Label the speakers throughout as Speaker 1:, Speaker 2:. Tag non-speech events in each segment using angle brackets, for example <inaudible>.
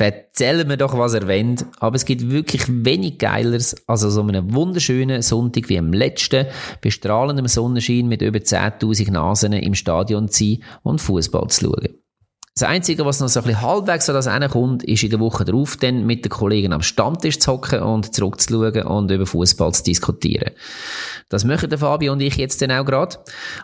Speaker 1: Erzählen wir doch, was er wollt. Aber es gibt wirklich wenig Geileres als an so einem wunderschönen Sonntag wie am letzten, bei strahlendem Sonnenschein mit über 10.000 Nasen im Stadion zu sein und Fußball zu schauen. Das Einzige, was noch so ein bisschen halbwegs an das kommt, ist in der Woche darauf dann mit den Kollegen am Stammtisch zu hocken und zurückzuschauen und über Fußball zu diskutieren. Das machen der Fabio und ich jetzt dann auch gerade.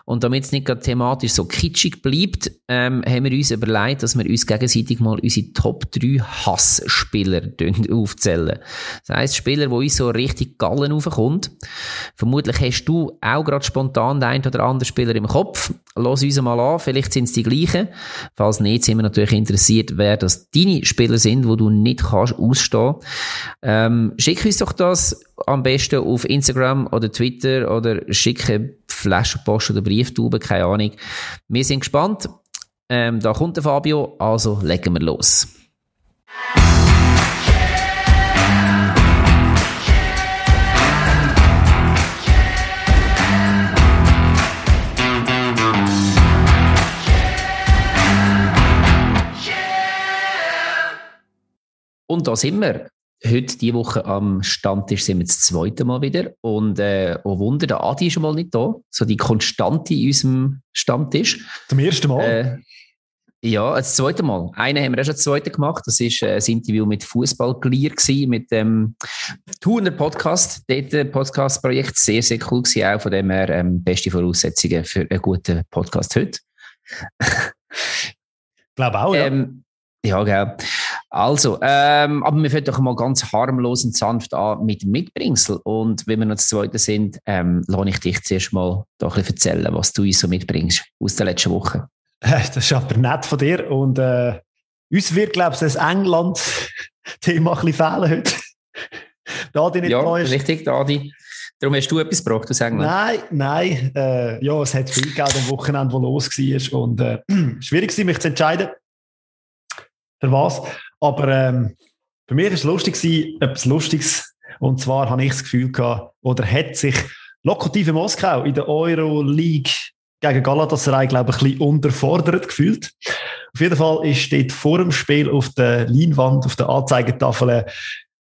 Speaker 1: Und damit es nicht gerade thematisch so kitschig bleibt, ähm, haben wir uns überlegt, dass wir uns gegenseitig mal unsere Top 3 Hassspieler <laughs> aufzählen. Das heisst, Spieler, wo uns so richtig Gallen aufkommt. Vermutlich hast du auch gerade spontan den einen oder anderen Spieler im Kopf. Lass uns mal an, vielleicht sind es die gleichen. Falls nicht, sind wir natürlich interessiert, wer das deine Spieler sind, wo du nicht kannst ausstehen. Ähm, schick uns doch das am besten auf Instagram oder Twitter oder schicke Flaschenpost oder Brieftube, keine Ahnung. Wir sind gespannt. Ähm, da kommt der Fabio, also legen wir los. Und da sind wir heute, diese Woche am Stammtisch, sind wir das zweite Mal wieder. Und, äh, oh Wunder, der Adi ist schon mal nicht da. So die Konstante in unserem Stammtisch.
Speaker 2: Zum ersten Mal?
Speaker 1: Äh, ja, das zweite Mal. Einen haben wir auch schon das zweite gemacht. Das war äh, ein Interview mit Fußballglier mit dem Thuner Podcast. Dort äh, Podcast-Projekt sehr, sehr cool gewesen. Auch von dem her ähm, beste Voraussetzungen für einen guten Podcast heute.
Speaker 2: glaube auch, ja. Ähm,
Speaker 1: ja, genau. Also, ähm, aber wir fangen doch mal ganz harmlos und sanft an mit Mitbringsel. Und wenn wir noch das Zweite sind, ähm, lasse ich dich zuerst mal doch ein bisschen erzählen, was du uns so mitbringst aus der letzten Woche. <laughs>
Speaker 2: Das ist aber nett von dir. Und äh, uns wird, glaube ich, das England-Thema ein bisschen fehlen heute. <laughs>
Speaker 1: Dadi nicht ja, da ist. richtig, Dadi. Darum hast du etwas gebraucht aus England?
Speaker 2: Nein, nein. Äh, ja, es hat viel gegeben am Wochenende, wo los war. Und äh, <clears throat> schwierig war, mich zu entscheiden. Für was? Aber ähm, bei mir war es lustig, etwas Lustiges. Und zwar habe ich das Gefühl gehabt, oder hat sich Lokomotive Moskau in der Euroleague gegen Galatasaray, glaube ich, ein bisschen unterfordert gefühlt. Auf jeden Fall ist dort vor dem Spiel auf der Leinwand, auf der Anzeigetafel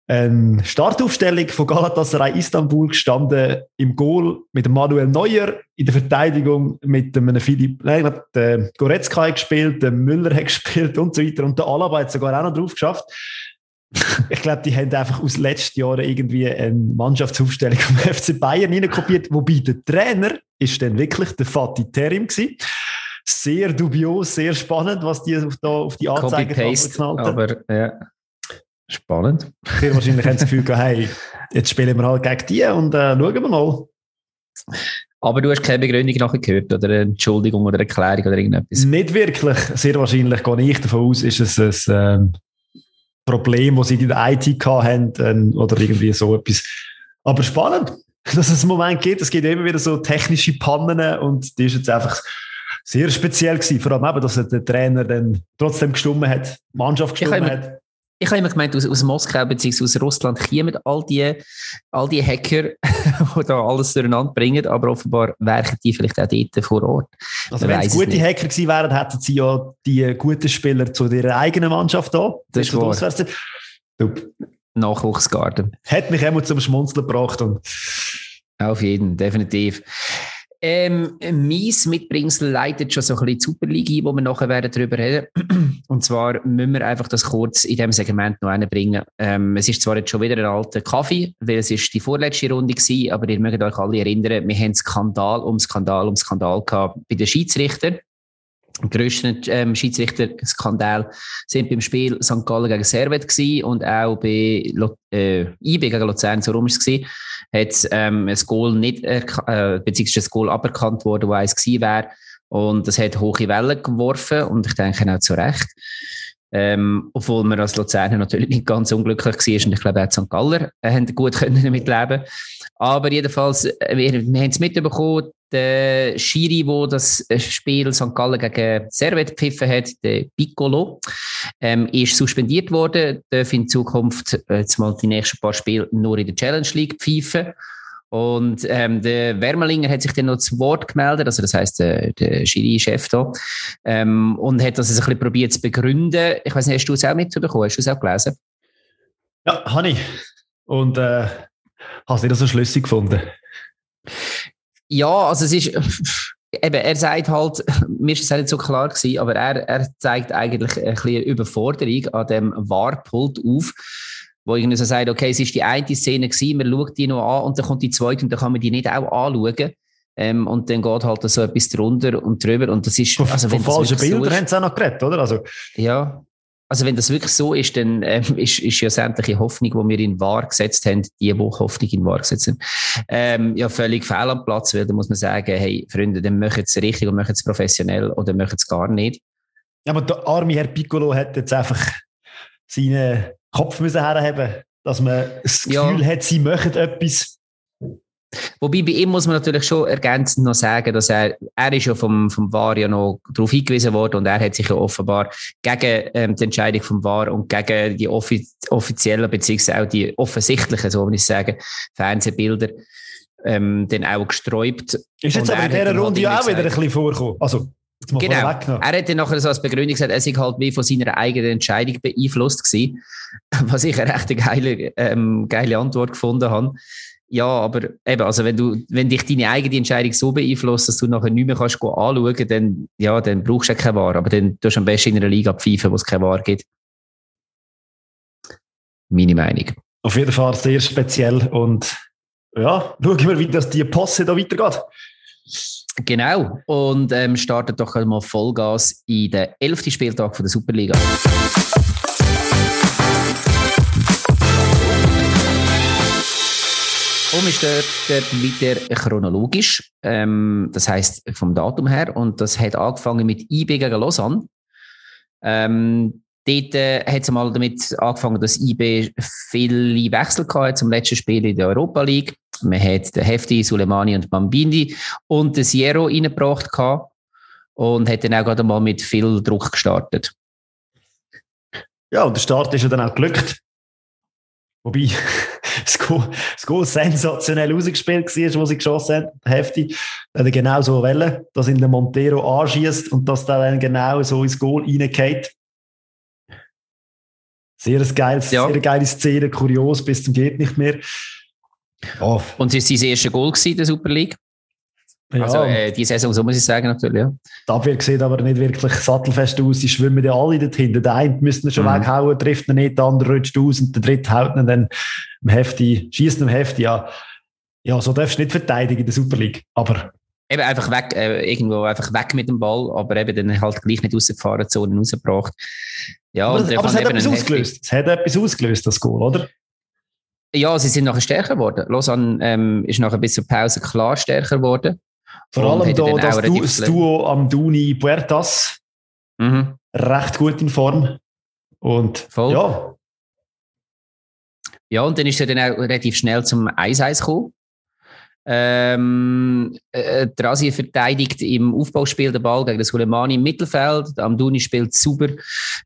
Speaker 2: eine Startaufstellung von Galatasaray Istanbul gestanden, im Goal mit Manuel Neuer, in der Verteidigung mit dem Philipp, nein, der Goretzka hat gespielt, der Müller hat <laughs> gespielt und so weiter und der Alaba hat sogar auch noch drauf geschafft. <laughs> ich glaube, die haben einfach aus letzten Jahren irgendwie eine Mannschaftsaufstellung vom FC Bayern hineinkopiert, wobei der Trainer ist dann wirklich der Fatih Terim gewesen. Sehr dubios, sehr spannend, was die auf, da, auf die Anzeige
Speaker 1: geknallt haben. Aber, ja. Spannend.
Speaker 2: Wir wahrscheinlich haben das Gefühl gehabt, hey, jetzt spielen wir halt gegen die und äh, schauen wir mal.
Speaker 1: Aber du hast keine Begründung nachher gehört oder eine Entschuldigung oder eine Erklärung oder irgendetwas?
Speaker 2: Nicht wirklich. Sehr wahrscheinlich gehe ich davon aus, ist es ein ähm, Problem, das sie in der IT haben ähm, oder irgendwie so etwas. Aber spannend, <laughs> dass es einen Moment gibt. Es gibt immer wieder so technische Pannen und die ist jetzt einfach sehr speziell gewesen. Vor allem eben, dass der Trainer dann trotzdem gestummen hat, die Mannschaft gestummen hat
Speaker 1: ich habe immer gemeint, aus, aus Moskau bzw. aus Russland kommen all die, all die Hacker, <laughs> die da alles durcheinander bringen, aber offenbar werken die vielleicht auch dort vor Ort.
Speaker 2: Also wenn es gute Hacker gewesen wären, hätten sie ja die guten Spieler zu ihrer eigenen Mannschaft da.
Speaker 1: Das ist wahr. Nachwuchsgarten.
Speaker 2: Hat mich immer zum Schmunzeln gebracht. Und
Speaker 1: Auf jeden, definitiv. Ähm, mies Mitbringsel leitet schon so ein bisschen die Superliga ein, wo wir nachher werden darüber reden. <clears throat> Und zwar müssen wir einfach das kurz in diesem Segment noch bringen. Ähm, es ist zwar jetzt schon wieder ein alter Kaffee, weil es ist die vorletzte Runde gewesen, aber ihr mögt euch alle erinnern, wir haben Skandal um Skandal um Skandal gehabt bei den Schiedsrichtern. Die grössten ähm, Schiedsrichter-Skandal sind beim Spiel St. Gallen gegen Servet und auch bei äh, IB gegen Luzern, so rum ist es gewesen hat ähm, ein Goal nicht, äh, beziehungsweise ein Goal aberkannt worden, wo eins gewesen wäre. Und das hat hohe Wellen geworfen und ich denke auch zu Recht. Ähm, obwohl man als Luzerner natürlich nicht ganz unglücklich war und ich glaube auch St. Galler äh, haben gut damit leben Aber jedenfalls, äh, wir, wir haben es mitbekommen, der Schiri, wo das Spiel St. Gallen gegen Servet gepfiffen hat, der Piccolo, ähm, ist suspendiert worden, darf in Zukunft äh, jetzt mal die nächsten paar Spiele nur in der Challenge League pfeifen. Und ähm, der Wermelinger hat sich dann noch zu Wort gemeldet, also das heißt der, der Schiri-Chef da, ähm, und hat das ein bisschen probiert zu begründen. Ich weiß nicht, hast du es auch mitbekommen? Hast du es auch gelesen?
Speaker 2: Ja, habe ich. Und äh, habe es nicht so schlüssig gefunden.
Speaker 1: Ja, also es ist, <laughs> eben, er sagt halt, <laughs> mir ist es nicht so klar gewesen, aber er, er zeigt eigentlich ein bisschen Überforderung an dem Warpult auf wo irgendwie so sagt, okay, es ist die eine Szene gewesen, man schaut die noch an und dann kommt die zweite und dann kann man die nicht auch anschauen. Ähm, und dann geht halt so etwas drunter und drüber und das ist...
Speaker 2: Also, von, von falschen Bildern so haben sie auch noch geredet, oder? Also,
Speaker 1: ja, also wenn das wirklich so ist, dann ähm, ist, ist ja sämtliche Hoffnung, die wir in wahr gesetzt haben, die Woche Hoffnung in wahr gesetzt haben, ähm, ja völlig fehl am Platz, weil da muss man sagen, hey Freunde, dann machen es richtig und machen es professionell oder machen es gar nicht.
Speaker 2: Ja, aber der arme Herr Piccolo hat jetzt einfach seine Kopf müssen herhaben, dass man das Gefühl ja. hat, sie möchten etwas.
Speaker 1: Wobei bei ihm muss man natürlich schon ergänzend noch sagen, dass er, er ist ja vom, vom VAR ja noch darauf hingewiesen worden und er hat sich ja offenbar gegen ähm, die Entscheidung vom VAR und gegen die offi offiziellen, beziehungsweise auch die offensichtlichen, so würde ich sagen, Fernsehbilder ähm, dann auch gesträubt.
Speaker 2: Ist jetzt aber in dieser halt Runde ja auch wieder ein bisschen vorgekommen. Also,
Speaker 1: Genau. Er hat dann nachher so als Begründung gesagt, er sei halt wie von seiner eigenen Entscheidung beeinflusst gewesen, <laughs> was ich eine recht geile, ähm, geile Antwort gefunden habe. Ja, aber eben, also wenn du, wenn dich deine eigene Entscheidung so beeinflusst, dass du nachher nicht mehr kannst anschauen, dann, ja, dann brauchst du ja keine Wahr. Aber dann tust du am besten in einer Liga pfeifen, wo es keine Wahr gibt. Meine Meinung.
Speaker 2: Auf jeden Fall sehr speziell und ja, schauen wir, wie das die Posse da weitergeht.
Speaker 1: Genau. Und ähm, startet doch mal Vollgas in den 11. Spieltag von der Superliga. Wir starten wieder chronologisch, ähm, das heißt vom Datum her. Und das hat angefangen mit IB gegen Lausanne. Ähm, dort äh, hat es mal damit angefangen, dass IB viele Wechsel hatte zum letzten Spiel in der Europa League. Man hat den Hefti, Suleimani und Bambindi und den Sierro reingebracht und hat dann auch gerade mal mit viel Druck gestartet.
Speaker 2: Ja, und der Start ist ja dann auch glückt. Wobei <laughs> das Goal, das Goal sensationell ausgespielt war, wo sie geschossen haben, Hefti. Er hat genau so wollen, dass ihn der Montero anschießt und dass der dann genau so ins Goal reingeht. Sehr, geiles, ja. sehr geile Szene, kurios bis zum geht nicht mehr.
Speaker 1: Oh. Und es war sein erstes Goal in der Super League. Ja. Also äh, die Saison, so muss ich sagen, natürlich. Ja.
Speaker 2: Die Abwehr sieht aber nicht wirklich sattelfest aus. Sie schwimmen ja alle dorthin. Der eine müsste ihn schon mhm. weghauen, trifft ihn nicht, der andere rutscht aus und der dritte haut ihn dann im Hefti, schießt im Hefti. Ja. ja, so darfst du nicht verteidigen in der Super League. Aber
Speaker 1: eben einfach weg, äh, irgendwo einfach weg mit dem Ball, aber eben dann halt gleich nicht aus der Gefahrenzone rausgebracht.
Speaker 2: Ja, aber, aber es hat etwas ausgelöst. Es hat etwas ausgelöst, das Goal, oder?
Speaker 1: Ja, sie sind nachher stärker geworden. Lausanne ähm, ist nachher bis zur Pause klar stärker geworden.
Speaker 2: Vor allem da, das, du, das Duo am Duni Puertas mhm. recht gut in Form. Und Voll. ja.
Speaker 1: Ja, und dann ist er dann auch relativ schnell zum 1-1 gekommen. Ähm, äh, Drasi verteidigt im Aufbauspiel den Ball gegen den Suleimani im Mittelfeld. Amduni spielt super,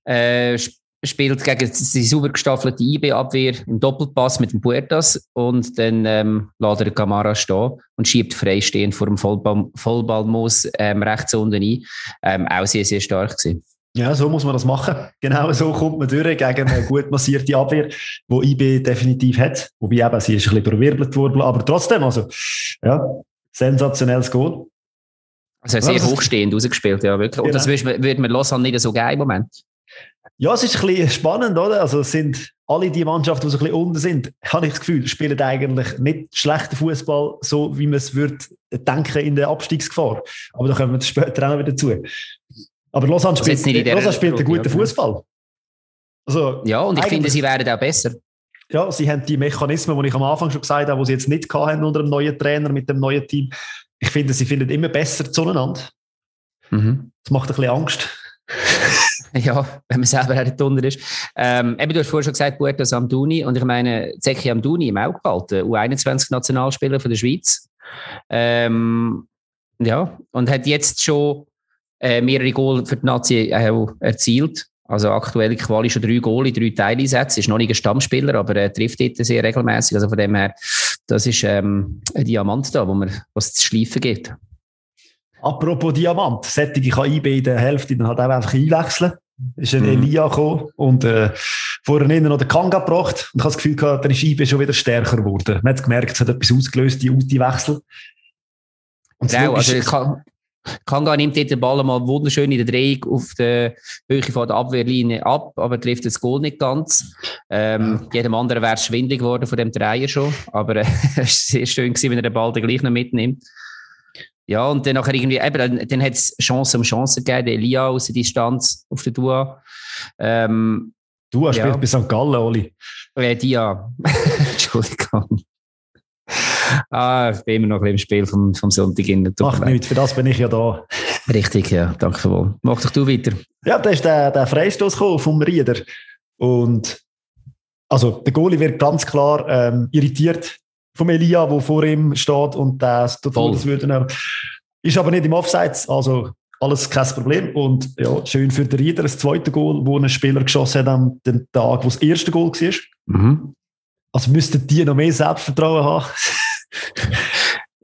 Speaker 1: äh, spielt gegen die sauber gestaffelte IB-Abwehr im Doppelpass mit dem Puertas und dann ähm, lässt er Camara stehen und schiebt freistehend vor dem Vollball, Vollballmoos ähm, rechts unten ein. Ähm, auch sehr, sehr stark gewesen.
Speaker 2: Ja, so muss man das machen. Genau so kommt man durch gegen eine gut massierte Abwehr, die IB definitiv hat. Wobei eben, sie ist ein bisschen verwirbelt worden, aber trotzdem, also, ja, sensationelles Goal.
Speaker 1: Also sehr hochstehend rausgespielt, ja, wirklich. Genau. Und das würde man, man Lausanne nicht so geil im Moment.
Speaker 2: Ja, es ist ein bisschen spannend, oder? Also es sind alle die Mannschaften, die so ein bisschen unten sind, habe ich das Gefühl, spielen eigentlich nicht schlechten Fußball, so wie man es würde denken in der Abstiegsgefahr. Aber da kommen wir später auch noch wieder zu. Aber Lausanne also spielt, Lausanne spielt einen guten Fußball.
Speaker 1: Also, ja, und ich finde, sie werden auch besser.
Speaker 2: Ja, sie haben die Mechanismen, die ich am Anfang schon gesagt habe, die sie jetzt nicht hatten unter dem neuen Trainer, mit dem neuen Team. Ich finde, sie finden immer besser zueinander. Mhm. Das macht ein bisschen Angst. <laughs>
Speaker 1: ja, wenn man selber auch drunter ist. Ähm, eben, du hast vorhin schon gesagt, Puerto Amduni. Und ich meine, Zeki Amduni im Auge behalten, U21-Nationalspieler von der Schweiz. Ähm, ja, und hat jetzt schon äh, mehrere Goal für die Nazi auch erzielt. Also aktuell Quali schon drei Goal in drei Teileinsätzen. Ist noch nicht ein Stammspieler, aber er trifft dort sehr regelmäßig. Also von dem her, Das ist ähm, ein Diamant da, wo man was zu schleifen geht.
Speaker 2: Apropos Diamant, Sättige kann IB in der Hälfte dann halt auch einfach einwechseln. Ist ein mhm. Elia gekommen und äh, vorher innen noch den Kanga gebracht und ich habe das Gefühl gehabt, dann ist IB schon wieder stärker geworden. Man hat gemerkt, es hat etwas ausgelöst, die Uti-Wechsel.
Speaker 1: Genau, also Kanga nimmt den Ball mal wunderschön in der Drehung auf der Höhe von der Abwehrlinie ab, aber trifft das Goal nicht ganz. Ähm, jedem anderen wäre es schwindig geworden von dem Dreier schon, aber äh, <laughs> es war sehr schön gewesen, wenn er den Ball dann gleich noch mitnimmt. Ja, und dann nachher irgendwie, eben, dann, dann hat es Chance um Chance gegeben, der Elia aus der Distanz auf der Dua. Ähm,
Speaker 2: Dua ja. spielt bei St. Gallen, Oli.
Speaker 1: Äh, Dia. <laughs> Entschuldigung. Ah, ich bin immer noch im Spiel vom, vom Sonntag. In
Speaker 2: Macht nichts, für das bin ich ja da.
Speaker 1: Richtig, ja, danke wohl. Mach doch du weiter.
Speaker 2: Ja, da ist der, der Freistoß vom Rieder. Und also der Goalie wird ganz klar ähm, irritiert vom Elia, der vor ihm steht und das total das würde Ist aber nicht im Offside, also alles kein Problem. Und ja, schön für den Rieder, das zweite Goal, wo ein Spieler geschossen hat am Tag, wo das erste Goal war. Mhm. Also müssten die noch mehr Selbstvertrauen haben. <laughs>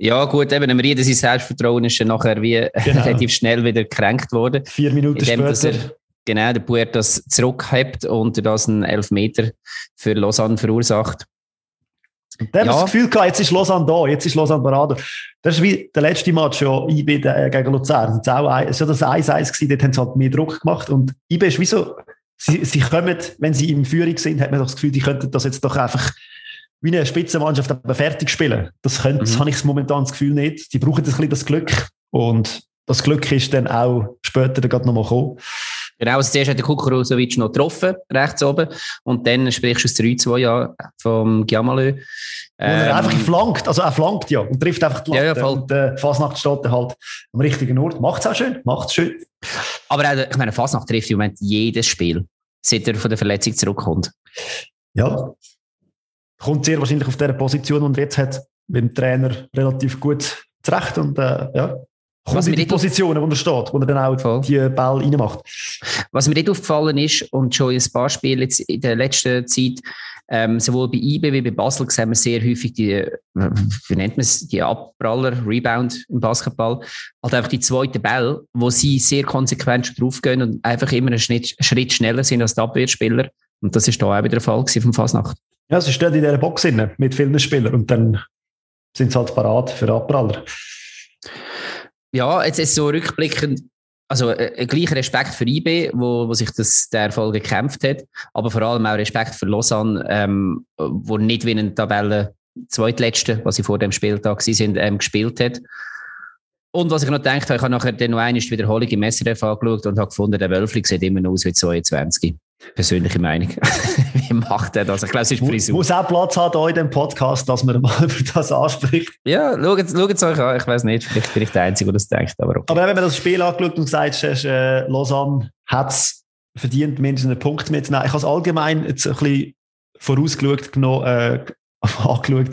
Speaker 1: Ja, gut, eben, im Rieden sein Selbstvertrauen ist dann nachher wie <laughs> genau. relativ schnell wieder gekränkt worden.
Speaker 2: Vier Minuten später. Er,
Speaker 1: genau, der Puer das zurückhebt und das einen Elfmeter für Lausanne verursacht.
Speaker 2: Und der ja. hat das Gefühl gehabt, jetzt ist Lausanne da, jetzt ist Lausanne Parade. Das ist wie der letzte Match ja, IB äh, gegen Luzern. Das war ja das 1-1 gewesen, dort haben sie halt mehr Druck gemacht. Und IB ist wie so, sie, sie kommen, wenn sie in Führung sind, hat man doch das Gefühl, die könnten das jetzt doch einfach wie eine Spitzenmannschaft aber fertig spielen. Das, könnte, mhm. das habe ich momentan das Gefühl nicht. Die brauchen ein bisschen das Glück. Und das Glück ist dann auch später dann noch mal gekommen.
Speaker 1: Genau, also zuerst hat der Kukuruzovic noch getroffen, rechts oben. Und dann sprichst du das 3-2 ja vom Giamalö.
Speaker 2: Ähm, er einfach flankt, also er flankt ja und trifft einfach
Speaker 1: die Latte. Ja, ja,
Speaker 2: und äh, Fasnacht steht halt am richtigen Ort. Macht es auch schön, macht es schön.
Speaker 1: Aber auch, ich meine, Fasnacht trifft im Moment jedes Spiel, seit er von der Verletzung zurückkommt.
Speaker 2: Ja, kommt sehr wahrscheinlich auf der Position, und jetzt hat, mit dem Trainer relativ gut zurecht und äh, ja, kommt in die Positionen, wo er steht, wo er dann auch Voll. die Ball reinmacht.
Speaker 1: Was mir nicht aufgefallen ist, und schon ein paar Spiele jetzt in der letzten Zeit, ähm, sowohl bei IB wie bei Basel sehen wir sehr häufig die, wie nennt man es, die Abpraller, Rebound im Basketball, halt einfach die zweiten Ball, wo sie sehr konsequent draufgehen und einfach immer einen Schritt, Schritt schneller sind als die Abwehrspieler. Und das ist da auch wieder der Fall vom Fasnacht.
Speaker 2: Ja, sie stehen in dieser Box inne mit vielen Spielern und dann sind sie halt parat für Abpraller.
Speaker 1: Ja, jetzt ist so rückblickend, also äh, äh gleicher Respekt für IB, wo, wo sich das, der Erfolg gekämpft hat, aber vor allem auch Respekt für Lausanne, ähm, wo nicht wie eine Tabelle zweitletzte, was sie vor dem Spieltag sind, ähm, gespielt hat. Und was ich noch gedacht habe, ich habe nachher dann noch eine Wiederholung im SRF angeschaut und habe gefunden, der Wölfling sieht immer noch aus wie 22. Persönliche Meinung. <laughs> Wie macht er das? Ich glaube, es ist
Speaker 2: Frisur. Muss auch Platz haben hier in dem Podcast, dass man mal <laughs> über das anspricht.
Speaker 1: Ja, schaut, es euch an. Ich weiß nicht, vielleicht bin ich der Einzige, der das denkt. Aber, okay.
Speaker 2: aber wenn man das Spiel angeschaut und sagt, äh, Lausanne hat es verdient, mindestens einen Punkt mitzunehmen. Ich habe es allgemein jetzt ein bisschen vorausgeschaut, genommen, äh, <laughs> angeschaut,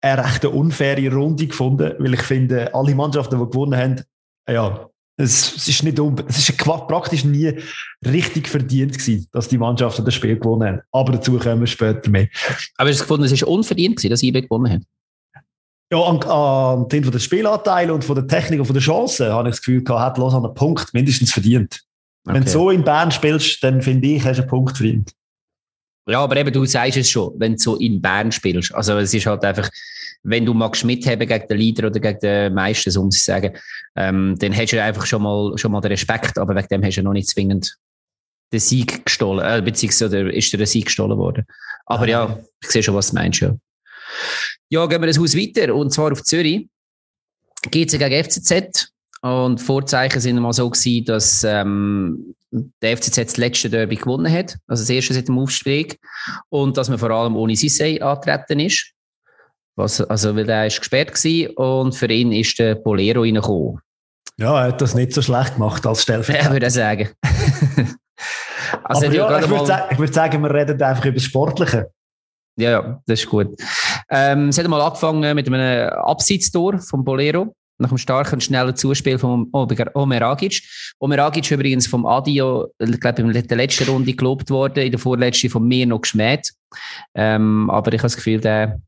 Speaker 2: eine recht unfaire Runde gefunden, weil ich finde, alle Mannschaften, die gewonnen haben, ja, es, es ist nicht es ist praktisch nie richtig verdient gewesen, dass die Mannschaften das Spiel gewonnen haben. Aber dazu kommen wir später mehr.
Speaker 1: Aber hast du gefunden, es ist unverdient gewesen, dass IB gewonnen hat?
Speaker 2: Ja, an, an den von der Spielanteil und von der Technik und von der Chance habe ich das Gefühl gehabt, hat Lausanne einen Punkt mindestens verdient. Okay. Wenn du so in Bern spielst, dann finde ich, hast du einen Punkt verdient.
Speaker 1: Ja, aber eben, du sagst es schon, wenn du so in Bern spielst. Also es ist halt einfach, wenn du magst mitheben gegen den Leader oder gegen den Meister, so muss ich sagen, ähm, dann hast du einfach schon mal, schon mal den Respekt, aber wegen dem hast du noch nicht zwingend den Sieg gestohlen, äh, beziehungsweise ist dir der Sieg gestohlen worden. Aber ah, ja, ich sehe schon, was du meinst, ja. Ja, gehen wir das Haus weiter, und zwar auf Zürich. GC gegen FCZ. Und Vorzeichen sind mal so gewesen, dass ähm, der FCZ das letzte Derby gewonnen hat, also das erste seit dem Aufstieg, und dass man vor allem ohne Sissé antreten ist. Was, also, weil der ist gesperrt gewesen und für ihn ist der Bolero reingekommen.
Speaker 2: Ja, er hat das nicht so schlecht gemacht als Stellvertreter.
Speaker 1: Ja, würde ich sagen. <laughs>
Speaker 2: also, Aber ja, ich, würde sagen, würd sagen, wir reden einfach über das Sportliche.
Speaker 1: Ja, ja, das ist gut. Ähm, es hat mal angefangen mit einem Abseitstor vom Bolero nach einem starken, schnellen Zuspiel von Omer Agic. Omer Agic übrigens vom Adio, ich glaube, in der letzten Runde gelobt worden, in der vorletzten von mir noch geschmäht. Ähm, aber ich habe das Gefühl, der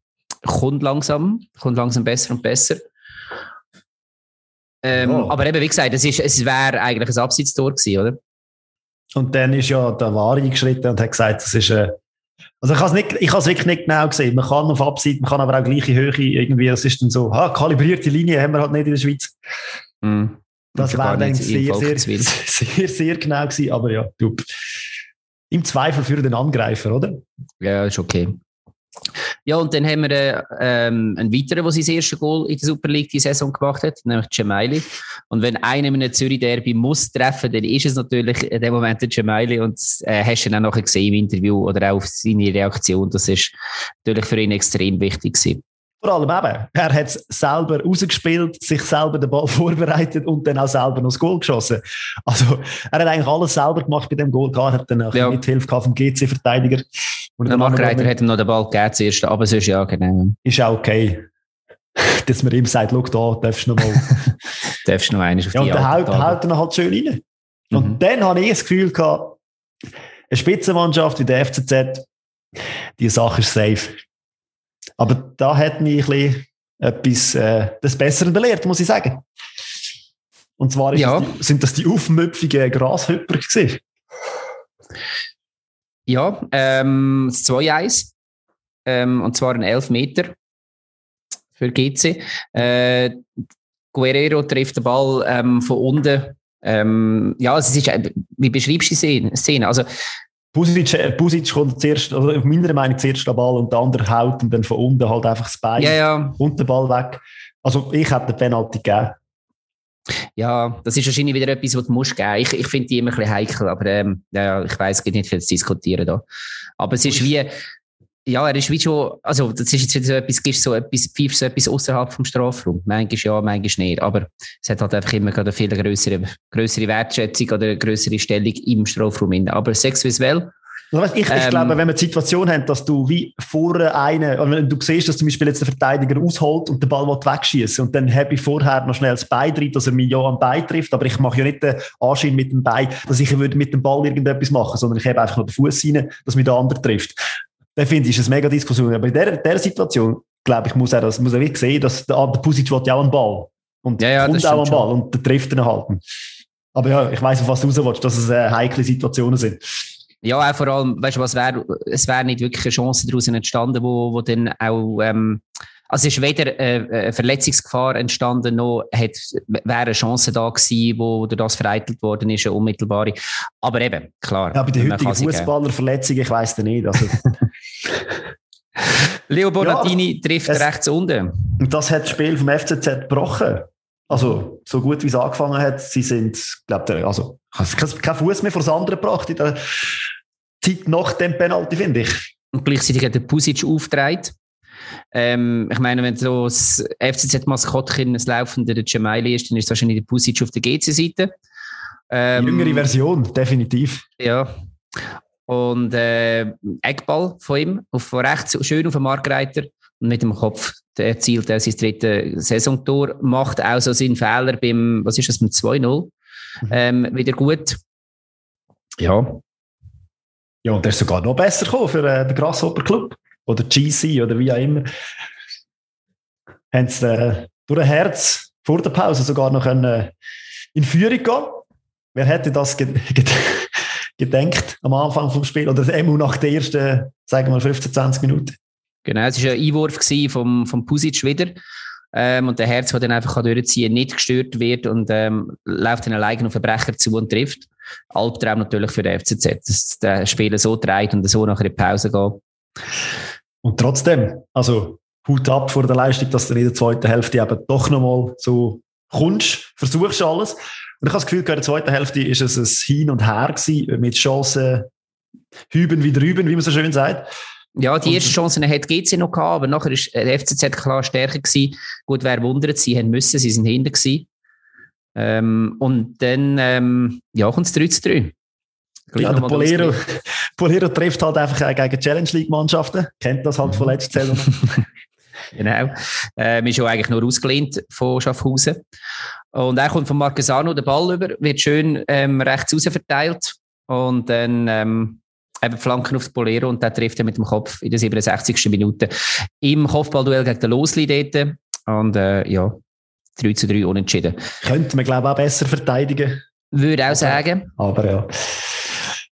Speaker 1: kommt langsam, kommt langsam besser und besser. Ähm, oh. Aber eben, wie gesagt, es, es wäre eigentlich ein Abseitstor gewesen, oder?
Speaker 2: Und dann ist ja der War eingeschritten und hat gesagt, das ist, äh, also ich habe es ich wirklich nicht genau gesehen. Man kann auf Abseits, man kann aber auch gleiche Höhe irgendwie, das ist dann so, ha, kalibrierte Linie haben wir halt nicht in der Schweiz. Mm. Das wäre dann sehr, sehr, sehr, <laughs> sehr, sehr genau gewesen, aber ja, du, im Zweifel für den Angreifer, oder?
Speaker 1: Ja, ist okay. Ja, und dann haben wir äh, ähm, einen weiteren, der sein erstes Goal in der Super League die Saison gemacht hat, nämlich Gemaili. Und wenn einer in einem Zürich-Derby muss treffen, dann ist es natürlich in dem Moment der. Und äh, hast du dann auch nachher gesehen im Interview oder auch auf seine Reaktion. Das ist natürlich für ihn extrem wichtig gewesen.
Speaker 2: Vor allem eben, er hat es selber rausgespielt, sich selber den Ball <laughs> vorbereitet und dann auch selber noch das Goal geschossen. Also, er hat eigentlich alles selber gemacht bei dem Goal. Klar, hat dann auch ja. Mithilfe vom GC-Verteidiger.
Speaker 1: Der Markreiter hat ihm noch den Ball gegeben zuerst, aber sonst ja, genau.
Speaker 2: Ist auch okay. <laughs> Dass man ihm sagt, schau da, darfst du noch mal. <laughs>
Speaker 1: darfst du noch eines
Speaker 2: auf ja, die Ja, und dann haut, haut er halt schön rein. Mhm. Und dann habe ich das Gefühl gehabt, eine Spitzenmannschaft wie der FCZ, die Sache ist safe. Aber da hat mich ein bisschen etwas äh, des Besseren belehrt, muss ich sagen. Und zwar ja. das die, sind das die aufmüpfigen Grashüpper gewesen.
Speaker 1: Ja, ähm, das 2-1. Ähm, und zwar ein Elfmeter für GC. Äh, Guerrero trifft den Ball ähm, von unten. Ähm, ja, es ist, wie beschreibst du die Szene? Also,
Speaker 2: Busic, äh, Busic kommt zuerst, also auf meiner Meinung zuerst den Ball und der andere haut und dann von unten halt einfach das Bein
Speaker 1: ja, ja.
Speaker 2: und den Ball weg. Also ich hätte den Penalty gegeben.
Speaker 1: Ja, das ist wahrscheinlich wieder etwas, was du musst geben. Ich, ich finde die immer ein bisschen heikel, aber ähm, ja, ich weiß, es gibt nicht viel zu diskutieren da. Aber es ist wie, ja, er ist wie schon, also das ist jetzt wieder so etwas, gibst so etwas, pfeifst so etwas außerhalb vom Strafraum. Manchmal ja, manchmal nicht. Aber es hat halt einfach immer eine viel größere, größere Wertschätzung oder eine größere Stellung im Strafraum. Aber sex visuell.
Speaker 2: Also, ich, ich ähm, glaube, wenn wir die Situation haben, dass du wie vorher einen, wenn du siehst, dass zum Beispiel jetzt der Verteidiger ausholt und den Ball wegschießen und dann habe ich vorher noch schnell das Bein drin, dass er mich ja am Bein trifft, aber ich mache ja nicht den Anschein mit dem Bein, dass ich mit dem Ball irgendetwas machen sondern ich habe einfach noch den Fuß rein, dass mich der andere trifft dann finde ich, ist es mega Diskussion. Aber in der, der Situation, glaube ich, muss er das, muss er wirklich sehen, dass der, der Pusic will ja auch einen Ball. Und
Speaker 1: ja, ja,
Speaker 2: kommt auch einen Ball schon. und der trifft ihn halten. Aber ja, ich weiß, auf was du raus willst, dass es äh, heikle Situationen sind.
Speaker 1: Ja, auch vor allem, weißt du, was wäre, es wäre nicht wirklich eine Chance daraus entstanden, wo, wo dann auch, ähm, also es ist weder äh, eine Verletzungsgefahr entstanden, noch hat, wäre eine Chance da gewesen, wo durch das vereitelt worden ist, eine unmittelbare. Aber eben, klar.
Speaker 2: Ja, bei den heutigen Fußballerverletzungen, ich weiß es nicht. Also. <laughs>
Speaker 1: Leo Bonatini ja, trifft es, rechts unten.
Speaker 2: Und das hat das Spiel vom FCZ gebrochen. Also, so gut wie es angefangen hat, sie sind, glaube also, kein Fuß mehr vor das andere gebracht in der Zeit nach dem Penalty, finde ich.
Speaker 1: Und gleichzeitig hat der Pusic aufgetragen. Ähm, ich meine, wenn so das FCZ-Maskottchen das laufende der Gemaili ist, dann ist es wahrscheinlich der Pusic auf der GC-Seite.
Speaker 2: Ähm, Jüngere Version, definitiv.
Speaker 1: Ja. Und äh, Eckball von ihm, auf rechts, schön auf den Markreiter und mit dem Kopf erzielt er sein drittes Saisontor, macht auch so seinen Fehler beim, was ist das, mit 2-0 mhm. ähm, wieder gut. Ja.
Speaker 2: Ja, und der ist sogar noch besser gekommen für äh, den Grasshopper Club oder GC oder wie auch immer, haben sie äh, durch ein Herz vor der Pause sogar noch können, äh, in Führung gehen. Wer hätte das gedenkt am Anfang vom Spiel oder Emu nach den ersten, sagen wir mal, 15, 20 Minuten?
Speaker 1: Genau, es war ein Einwurf vom, vom Pusic wieder. Ähm, und der Herz, der dann einfach durchziehen nicht gestört wird und ähm, läuft dann alleine auf den Brecher zu und trifft. Albtraum natürlich für den FCZ, dass der Spieler so dreht und so nachher in die Pause geht.
Speaker 2: Und trotzdem, also Hut ab vor der Leistung, dass du in der zweiten Hälfte eben doch nochmal so kommst, versuchst alles. Und ich habe das Gefühl, in der zweiten Hälfte ist es ein Hin und Her gewesen, mit Chancen hüben wie drüben, wie man so schön sagt.
Speaker 1: Ja, die ersten Chancen hat GC noch gehabt, aber nachher ist der FCZ klar stärker gewesen. Gut, wer wundert, sie haben müssen, sie sind hinter gewesen. Ähm, und dann, ähm, ja, kommt es 3 zu 3.
Speaker 2: Ja, der Polero, <laughs> Polero trifft halt einfach gegen Challenge League Mannschaften. Kennt das halt von mhm. letzter Saison. <laughs>
Speaker 1: genau. Ähm, ist ja eigentlich nur ausgelehnt von Schaffhausen. Und er kommt von Marquesano den Ball über, wird schön ähm, rechts raus verteilt. Und dann ähm, eben Flanken auf Bolero und der trifft er mit dem Kopf in der 67. Minute im Kopfballduell gegen den Losli dort. Und äh, ja, 3 zu 3 unentschieden.
Speaker 2: Könnte man, glaube ich, auch besser verteidigen.
Speaker 1: Würde auch aber, sagen.
Speaker 2: Aber ja.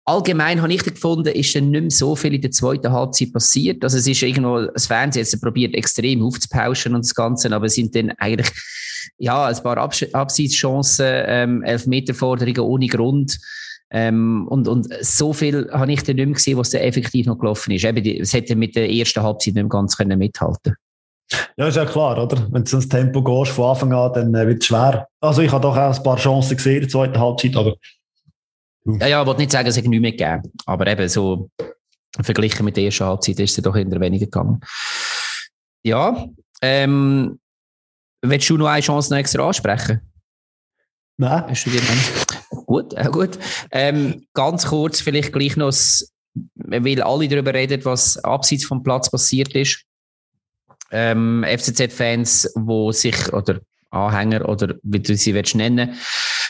Speaker 1: Allgemein habe ich gefunden, ist dann nicht mehr so viel in der zweiten Halbzeit passiert. Also es ist irgendwo, das Fernsehen jetzt probiert extrem aufzupauschen und das Ganze, aber es sind dann eigentlich, ja, ein paar Abs Abseitschancen, ähm, Elfmeterforderungen ohne Grund. Ähm, und, und so viel habe ich dann nicht mehr gesehen, was da effektiv noch gelaufen ist. Eben, es hätte mit der ersten Halbzeit nicht mehr ganz können mithalten
Speaker 2: ja, ist ja klar, oder? Wenn du ins Tempo gehst von Anfang an, dann äh, wird es schwer. Also ich habe doch auch ein paar Chancen gesehen in der zweiten Halbzeit, aber...
Speaker 1: Ja, ja, ich wollte nicht sagen, es hätte nichts mehr gegeben. Aber eben so, verglichen mit der ersten Halbzeit ist es doch eher weniger gegangen. Ja, ähm, willst du noch eine Chance noch extra ansprechen?
Speaker 2: Nein.
Speaker 1: Hast du dir Gut, äh, gut. Ähm, ganz kurz vielleicht gleich noch, weil alle darüber reden, was abseits vom Platz passiert ist ähm, FCZ-Fans, wo sich, oder Anhänger, oder wie du sie willst nennen,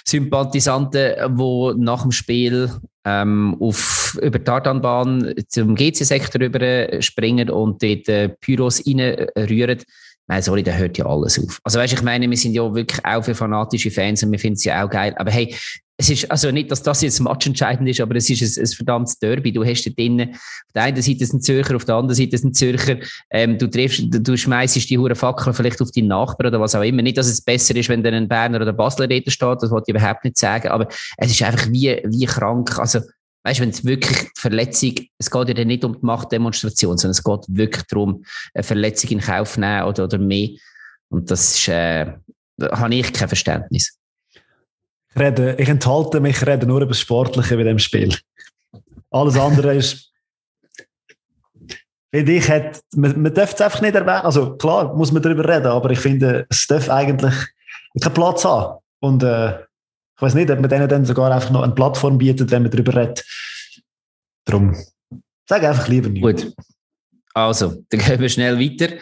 Speaker 1: Sympathisanten, die nach dem Spiel ähm, auf, über die Tartanbahn zum GC-Sektor rüber springen und dort äh, Pyros reinrühren. Nein, sorry, da hört ja alles auf. Also weißt, ich meine, wir sind ja wirklich auch für fanatische Fans und wir finden es ja auch geil. Aber hey, es ist also nicht, dass das jetzt matchentscheidend ist, aber es ist ein, ein verdammtes Derby. Du hast da drinnen, auf der einen Seite ein Zürcher, auf der anderen Seite ein Zürcher. Ähm, du triffst, du, schmeißt die hure Fackel vielleicht auf deinen Nachbarn oder was auch immer. Nicht, dass es besser ist, wenn dann ein Berner oder Basler dort steht, das wollte ich überhaupt nicht sagen, aber es ist einfach wie, wie krank. Also, weißt du, wenn es wirklich Verletzung, es geht ja nicht um die Machtdemonstration, sondern es geht wirklich darum, eine Verletzung in Kauf nehmen oder, oder mehr. Und das ist, äh, habe ich kein Verständnis
Speaker 2: rede, ich enthalte mich, rede nur über das Sportliche bei dem Spiel. Alles andere ist, finde ich, hat, man, man darf es einfach nicht erwähnen. Also klar, muss man darüber reden, aber ich finde, es darf eigentlich keinen Platz haben. Und äh, ich weiß nicht, ob man denen dann sogar einfach noch eine Plattform bietet, wenn man darüber redet. Darum, sage einfach lieber
Speaker 1: nichts. Gut. Also, dann gehen wir schnell weiter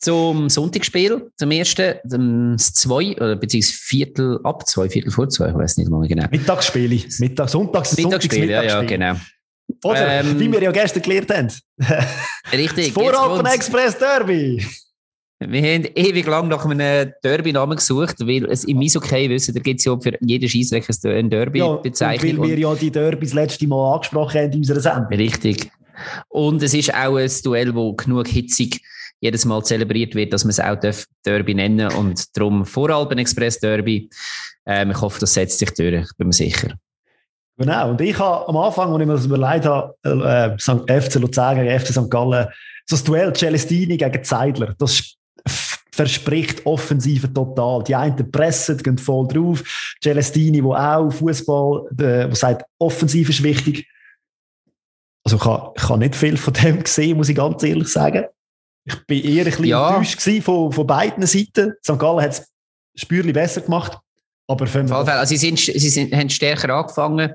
Speaker 1: zum Sonntagsspiel, zum ersten, das zwei, oder beziehungsweise Viertel ab zwei, Viertel vor zwei, ich weiß nicht mal genau.
Speaker 2: Mittagsspiele, Mittag, Sonntags,
Speaker 1: Mittagsspiel, ja, ja, genau.
Speaker 2: Oder, ähm, wie wir ja gestern gelernt haben.
Speaker 1: richtig. <laughs>
Speaker 2: Das Voralpen Express Derby.
Speaker 1: Wir haben ewig lang nach einem Derby-Namen gesucht, weil es im Eishockey wissen, da gibt es ja für jeden Scheissreich eine Derby-Bezeichnung.
Speaker 2: Ja, weil wir ja die Derbys das letzte Mal angesprochen haben in unserer Sendung.
Speaker 1: Richtig. Und es ist auch ein Duell, das genug hitzig jedes Mal zelebriert wird, dass man es auch Derby nennen und darum Voralben Express Derby. Ähm, ich hoffe, das setzt sich durch, ich bin mir sicher.
Speaker 2: Genau, und ich habe am Anfang, als ich mir das überlegt habe, äh, FC Luzern gegen FC St. Gallen, so das Duell Celestini gegen Zeidler, das verspricht Offensive total. Die einen pressen, gehen voll drauf. Celestini, der auch Fußball, der sagt, Offensiv ist wichtig. Also ich habe, ich habe nicht viel von dem gesehen, muss ich ganz ehrlich sagen. Ich bin eher ein bisschen ja. enttäuscht von, von beiden Seiten. St. Gallen hat es spürlich besser gemacht. Aber für
Speaker 1: also sie, sind, sie sind, haben stärker angefangen.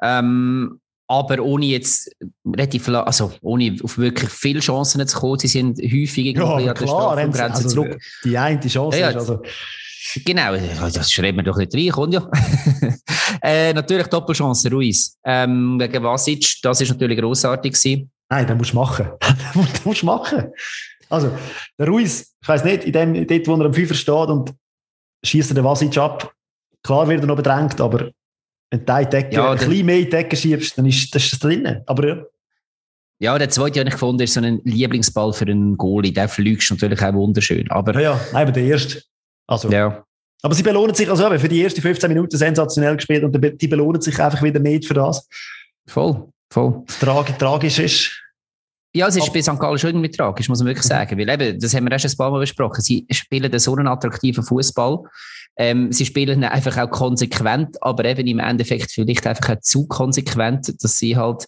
Speaker 1: Ähm, aber ohne jetzt relativ, also ohne auf wirklich viele Chancen zu kommen. Sie sind häufig irgendwie
Speaker 2: ja, an der Strafgrenze also zurück. Die eine Chance ja, ist also...
Speaker 1: Genau, das schreibt man doch nicht rein, kommt ja. <laughs> äh, natürlich Doppelchance Ruiz. Ähm, gegen Vasic, das ist natürlich grossartig gewesen.
Speaker 2: Nein, den musst du machen. <laughs> den musst du machen. Also, der Ruiz, ich weiss nicht, in dem, dort, wo er am Fünfer steht und schießt er den Vasic ab, klar wird er noch bedrängt, aber wenn du die Decke, ja, ein bisschen mehr in die Decke schiebst, dann ist das drin. Aber ja.
Speaker 1: Ja, der zweite, den ich gefunden ist so ein Lieblingsball für einen Goalie. Der fliegt natürlich auch wunderschön. Aber,
Speaker 2: ja, ja, nein, aber der erste. Also,
Speaker 1: ja.
Speaker 2: Aber sie belohnen sich, also für die ersten 15 Minuten sensationell gespielt und die belohnen sich einfach wieder nicht für das.
Speaker 1: Voll. Voll.
Speaker 2: Tragi tragisch ist.
Speaker 1: Ja, es ist bei St. Gallen schon irgendwie tragisch, muss man wirklich sagen. Weil eben, das haben wir erst ein paar Mal besprochen. Sie spielen so einen attraktiven Fußball. Ähm, sie spielen einfach auch konsequent, aber eben im Endeffekt vielleicht einfach auch zu konsequent, dass sie halt,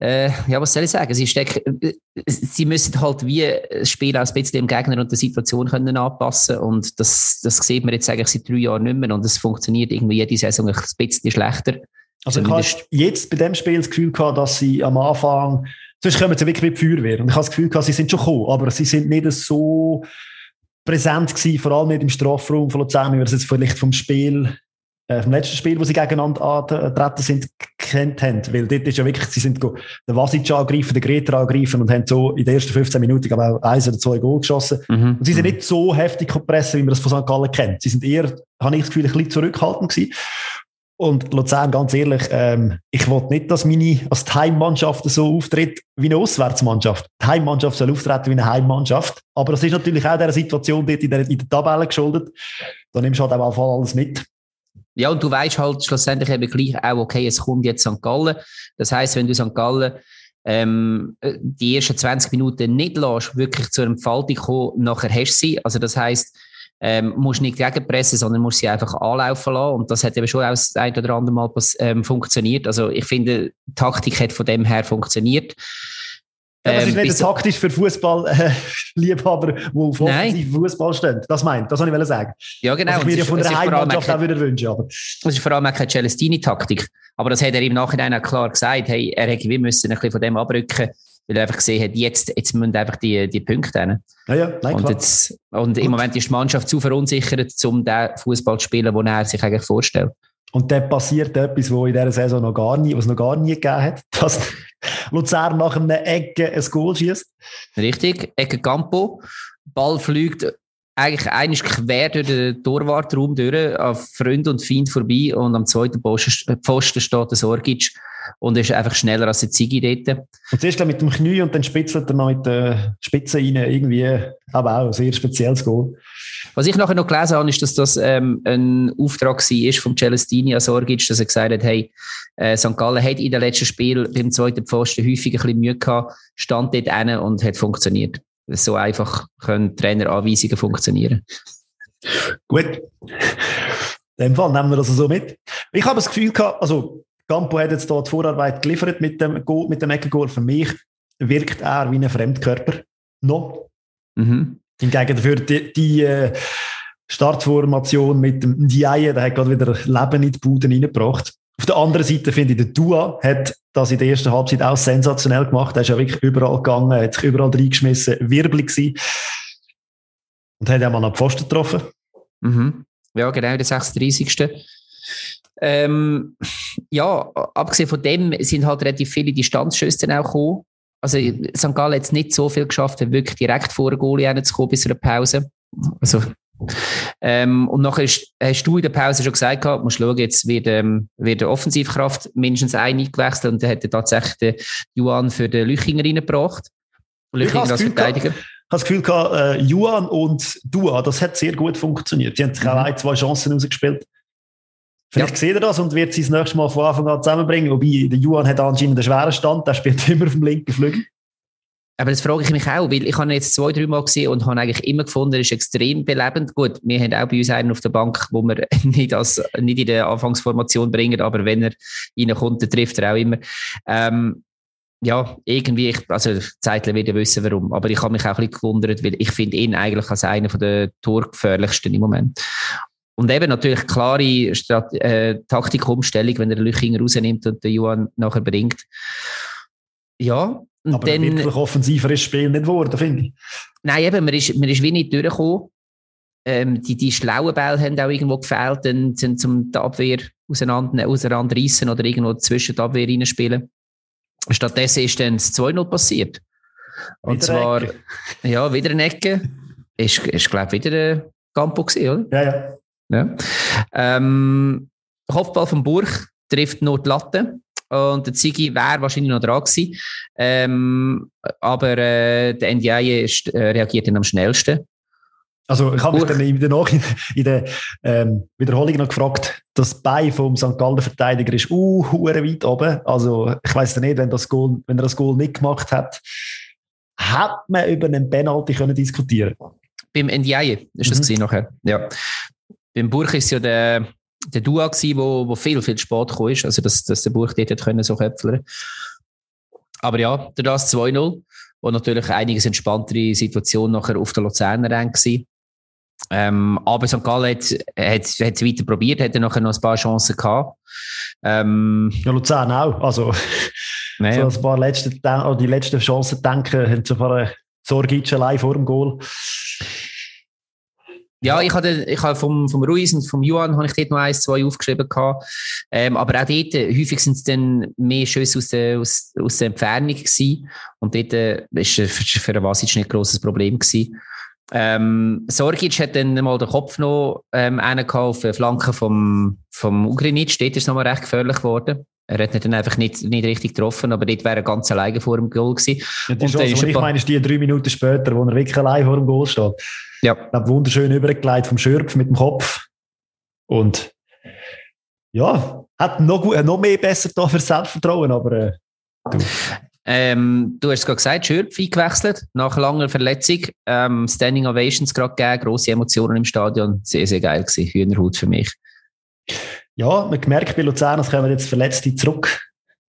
Speaker 1: äh, ja, was soll ich sagen? Sie stecken, sie müssen halt wie das Spiel auch ein bisschen dem Gegner und der Situation können anpassen und das, das sieht man jetzt eigentlich seit drei Jahren nicht mehr und es funktioniert irgendwie jede Saison ein bisschen schlechter.
Speaker 2: Also ich habe jetzt bei dem Spiel das Gefühl gehabt, dass sie am Anfang, sonst kommen sie wirklich mit Feuerwehr. Und ich habe das Gefühl gehabt, sie sind schon gekommen, aber sie sind nicht so präsent gewesen, vor allem nicht im Strafraum von Luzern, wie wir es jetzt vielleicht vom Spiel äh, vom letzten Spiel, wo sie gegeneinander angetreten sind, kennt haben. Weil dort ist ja wirklich, sie sind den Vasic angegriffen, den Greta angegriffen und haben so in den ersten 15 Minuten aber auch eins oder zwei Goal geschossen. Mhm. Und sie sind mhm. nicht so heftig gepresst, wie man das von St. Gallen kennt. Sie sind eher, habe ich das Gefühl, ein bisschen zurückhaltend gewesen. Und Luzern, ganz ehrlich, ähm, ich wollte nicht, dass meine als Heimmannschaft so auftritt wie eine Auswärtsmannschaft. Die Heimmannschaft soll auftreten wie eine Heimmannschaft. Aber das ist natürlich auch der Situation dort in der, in der Tabelle geschuldet. Da nimmst du halt auch alles mit.
Speaker 1: Ja, und du weißt halt schlussendlich eben gleich auch, okay, es kommt jetzt St. Gallen. Das heißt, wenn du St. Gallen ähm, die ersten 20 Minuten nicht lässt, wirklich zur Entfaltung kommen, nachher hast du sie. Also das heißt, ähm, musst nicht gegenpressen, sondern musst sie einfach anlaufen lassen. Und das hat eben schon auch das ein oder andere Mal ähm, funktioniert. Also ich finde, die Taktik hat von dem her funktioniert.
Speaker 2: Ja, das ist ähm, nicht taktisch für Fußball-Liebhaber, äh, <laughs> die auf offensiven Fußball stehen. Das meint, das wollte ich sagen.
Speaker 1: Ja, genau.
Speaker 2: Was ich mir ja von der Heimmannschaft auch wieder wünschen. Aber.
Speaker 1: Das ist vor allem auch keine Celestini-Taktik. Aber das hat er im Nachhinein auch klar gesagt. Hey, er hätte wir müssen ein bisschen von dem abrücken, weil er einfach gesehen hat, jetzt, jetzt müssen einfach die, die Punkte hin.
Speaker 2: Ja, ja, nein,
Speaker 1: und, jetzt, und im Moment ist die Mannschaft zu verunsichert, um den Fußball zu spielen, den er sich eigentlich vorstellt.
Speaker 2: Und dann passiert etwas, was in dieser Saison noch gar nie, was noch gar nie gegeben hat, <laughs> dass Luzern nach einer Ecke ein Goal schießt.
Speaker 1: Richtig, Ecke Campo. Ball fliegt eigentlich eigentlich quer durch den Torwartraum durch, auf Freund und Feind vorbei und am zweiten Pfosten steht der Sorgic und ist einfach schneller als der Ziggy dort.
Speaker 2: Und zuerst mit dem Knie und dann spitzelt er noch mit der Spitze rein, irgendwie, aber auch ein sehr spezielles Goal.
Speaker 1: Was ich nachher noch gelesen habe, ist, dass das ähm, ein Auftrag war vom Celestini an Sorgic, dass er gesagt hat, hey, äh, St. Gallen hat in den letzten Spiel beim zweiten Pfosten häufig ein bisschen Mühe gehabt, stand dort hin und hat funktioniert. So einfach können Traineranweisungen funktionieren.
Speaker 2: Gut. In dem Fall nehmen wir das so mit. Ich habe das Gefühl gehabt, also Campo hat jetzt die Vorarbeit geliefert mit dem, Goal, mit dem Eckengoal. Für mich wirkt er wie ein Fremdkörper. Noch. Mhm. Hingegen dafür die, die äh, Startformation mit dem Ndiaye, der hat gerade wieder Leben in die Bude reingebracht. Auf der anderen Seite finde ich, der Dua hat das in der ersten Halbzeit auch sensationell gemacht. Er ist ja wirklich überall gegangen, hat sich überall reingeschmissen, wirbelig gewesen. Und hat ja mal einen Pfosten getroffen.
Speaker 1: Mhm. Ja, genau, der 36. Ähm, ja, abgesehen von dem sind halt relativ viele Distanzschüsse auch gekommen. Also St. Gallen hat es nicht so viel geschafft, wirklich direkt vor der Goalie zu kommen bis zur Pause. Also, ähm, und nachher ist, hast du in der Pause schon gesagt, gehabt, musst schauen, jetzt wird, ähm, wird der Offensivkraft mindestens ein eingewechselt und dann hat er tatsächlich den Juan für den Lüchinger reingebracht.
Speaker 2: Lüchinger als Verteidiger. Ich habe das Gefühl gehabt, äh, Juan und Dua, das hat sehr gut funktioniert. Sie haben sich mhm. auch ein, zwei Chancen rausgespielt. Vielleicht ja. sieht er das und wird sie das nächste Mal von Anfang an zusammenbringen. Wobei, der Juan hat anscheinend einen schweren Stand, der spielt <laughs> immer auf dem linken Flügel.
Speaker 1: Aber das frage ich mich auch, weil ich habe ihn jetzt zwei, drei Mal gesehen und habe eigentlich immer gefunden, er ist extrem belebend. Gut, wir haben auch bei uns einen auf der Bank, wo wir <laughs> nicht, als, nicht in der Anfangsformation bringen, aber wenn er reinkommt, dann trifft er auch immer. Ähm, ja, irgendwie, ich, also Zeitler wird ja wissen, warum, aber ich habe mich auch ein bisschen gewundert, weil ich finde ihn eigentlich als einer der torgefährlichsten im Moment. Und eben natürlich klare Strat äh, Taktikumstellung, wenn er den Lüchinger rausnimmt und den Johann nachher bringt. Ja. Und
Speaker 2: Aber dann, wirklich offensiver ist das Spiel nicht geworden, finde ich.
Speaker 1: Nein, eben, man ist, man ist wie nicht durchgekommen. Ähm, die, die schlauen Bälle haben auch irgendwo gefehlt, dann sind zum die Abwehr auseinander, auseinanderreißen oder irgendwo zwischen die Abwehr reinspielen. Stattdessen ist dann das 2-0 passiert. Und wieder zwar, ja, wieder eine Ecke. Ist, ist glaube ich, wieder ein Campo gewesen,
Speaker 2: oder? Ja, ja.
Speaker 1: Ja. Ähm, Kopfball von Burg trifft nur die Latte. Und der Ziggy wäre wahrscheinlich noch dran gewesen. Ähm, aber äh, der NDI äh, reagiert dann am schnellsten.
Speaker 2: Also ich habe mich dann in der, Nach in der ähm, Wiederholung noch gefragt, das Bein vom St. Gallen Verteidiger ist uh, weit oben. Also ich weiß nicht, wenn, das Goal, wenn er das Goal nicht gemacht hat, hätte man über einen Penalty können diskutieren
Speaker 1: Beim NDI ist das mhm. nachher. Ja. Beim Buch ist ja der, der Dua gewesen, wo, wo viel, viel Sport gekommen ist. Also, dass, dass der Buch dort hat können, so köpfeln. Aber ja, der das 2-0, wo natürlich einiges entspanntere Situation nachher auf der Luzerner war. Ähm, aber St. Gallen hat, es weiter probiert, hat nachher noch ein paar Chancen gehabt. Ähm,
Speaker 2: ja, Luzern auch. Also, <laughs> naja. so ein paar letzte, die letzten Chancen denken, haben sie vor Sorgic allein vor dem Goal.
Speaker 1: Ja, ich habe, ich habe vom, vom Ruiz und vom Juan habe ich dort noch eins, zwei aufgeschrieben gehabt. Ähm, aber auch dort, äh, häufig sind es dann mehr Schüsse aus der, aus, aus der Entfernung gewesen. Und dort äh, ist für, für Vasic nicht ein grosses Problem gewesen. Ähm, Sorgic hat dann mal den Kopf noch ähm, auf der Flanke vom, vom Ugrinic. Dort ist es nochmal recht gefährlich geworden. Er hat ihn dann einfach nicht, nicht richtig getroffen, aber dort wäre er ganz alleine vor dem Goal gewesen.
Speaker 2: Ja, das und ist also, ich meine, ist die drei Minuten später, wo er wirklich allein vor dem Goal steht. Ja. Dann wunderschön übergelegt vom Schürpf mit dem Kopf. Und ja, hat noch, noch mehr besser da für Selbstvertrauen, aber äh,
Speaker 1: du. Ähm, du hast es gerade gesagt, Schürpf eingewechselt, nach langer Verletzung. Ähm, Standing Ovations gerade gegeben, grosse Emotionen im Stadion. Sehr, sehr geil gewesen. Hühnerhut für mich.
Speaker 2: Ja, man merkt bei Luzern, es kommen jetzt Verletzte zurück.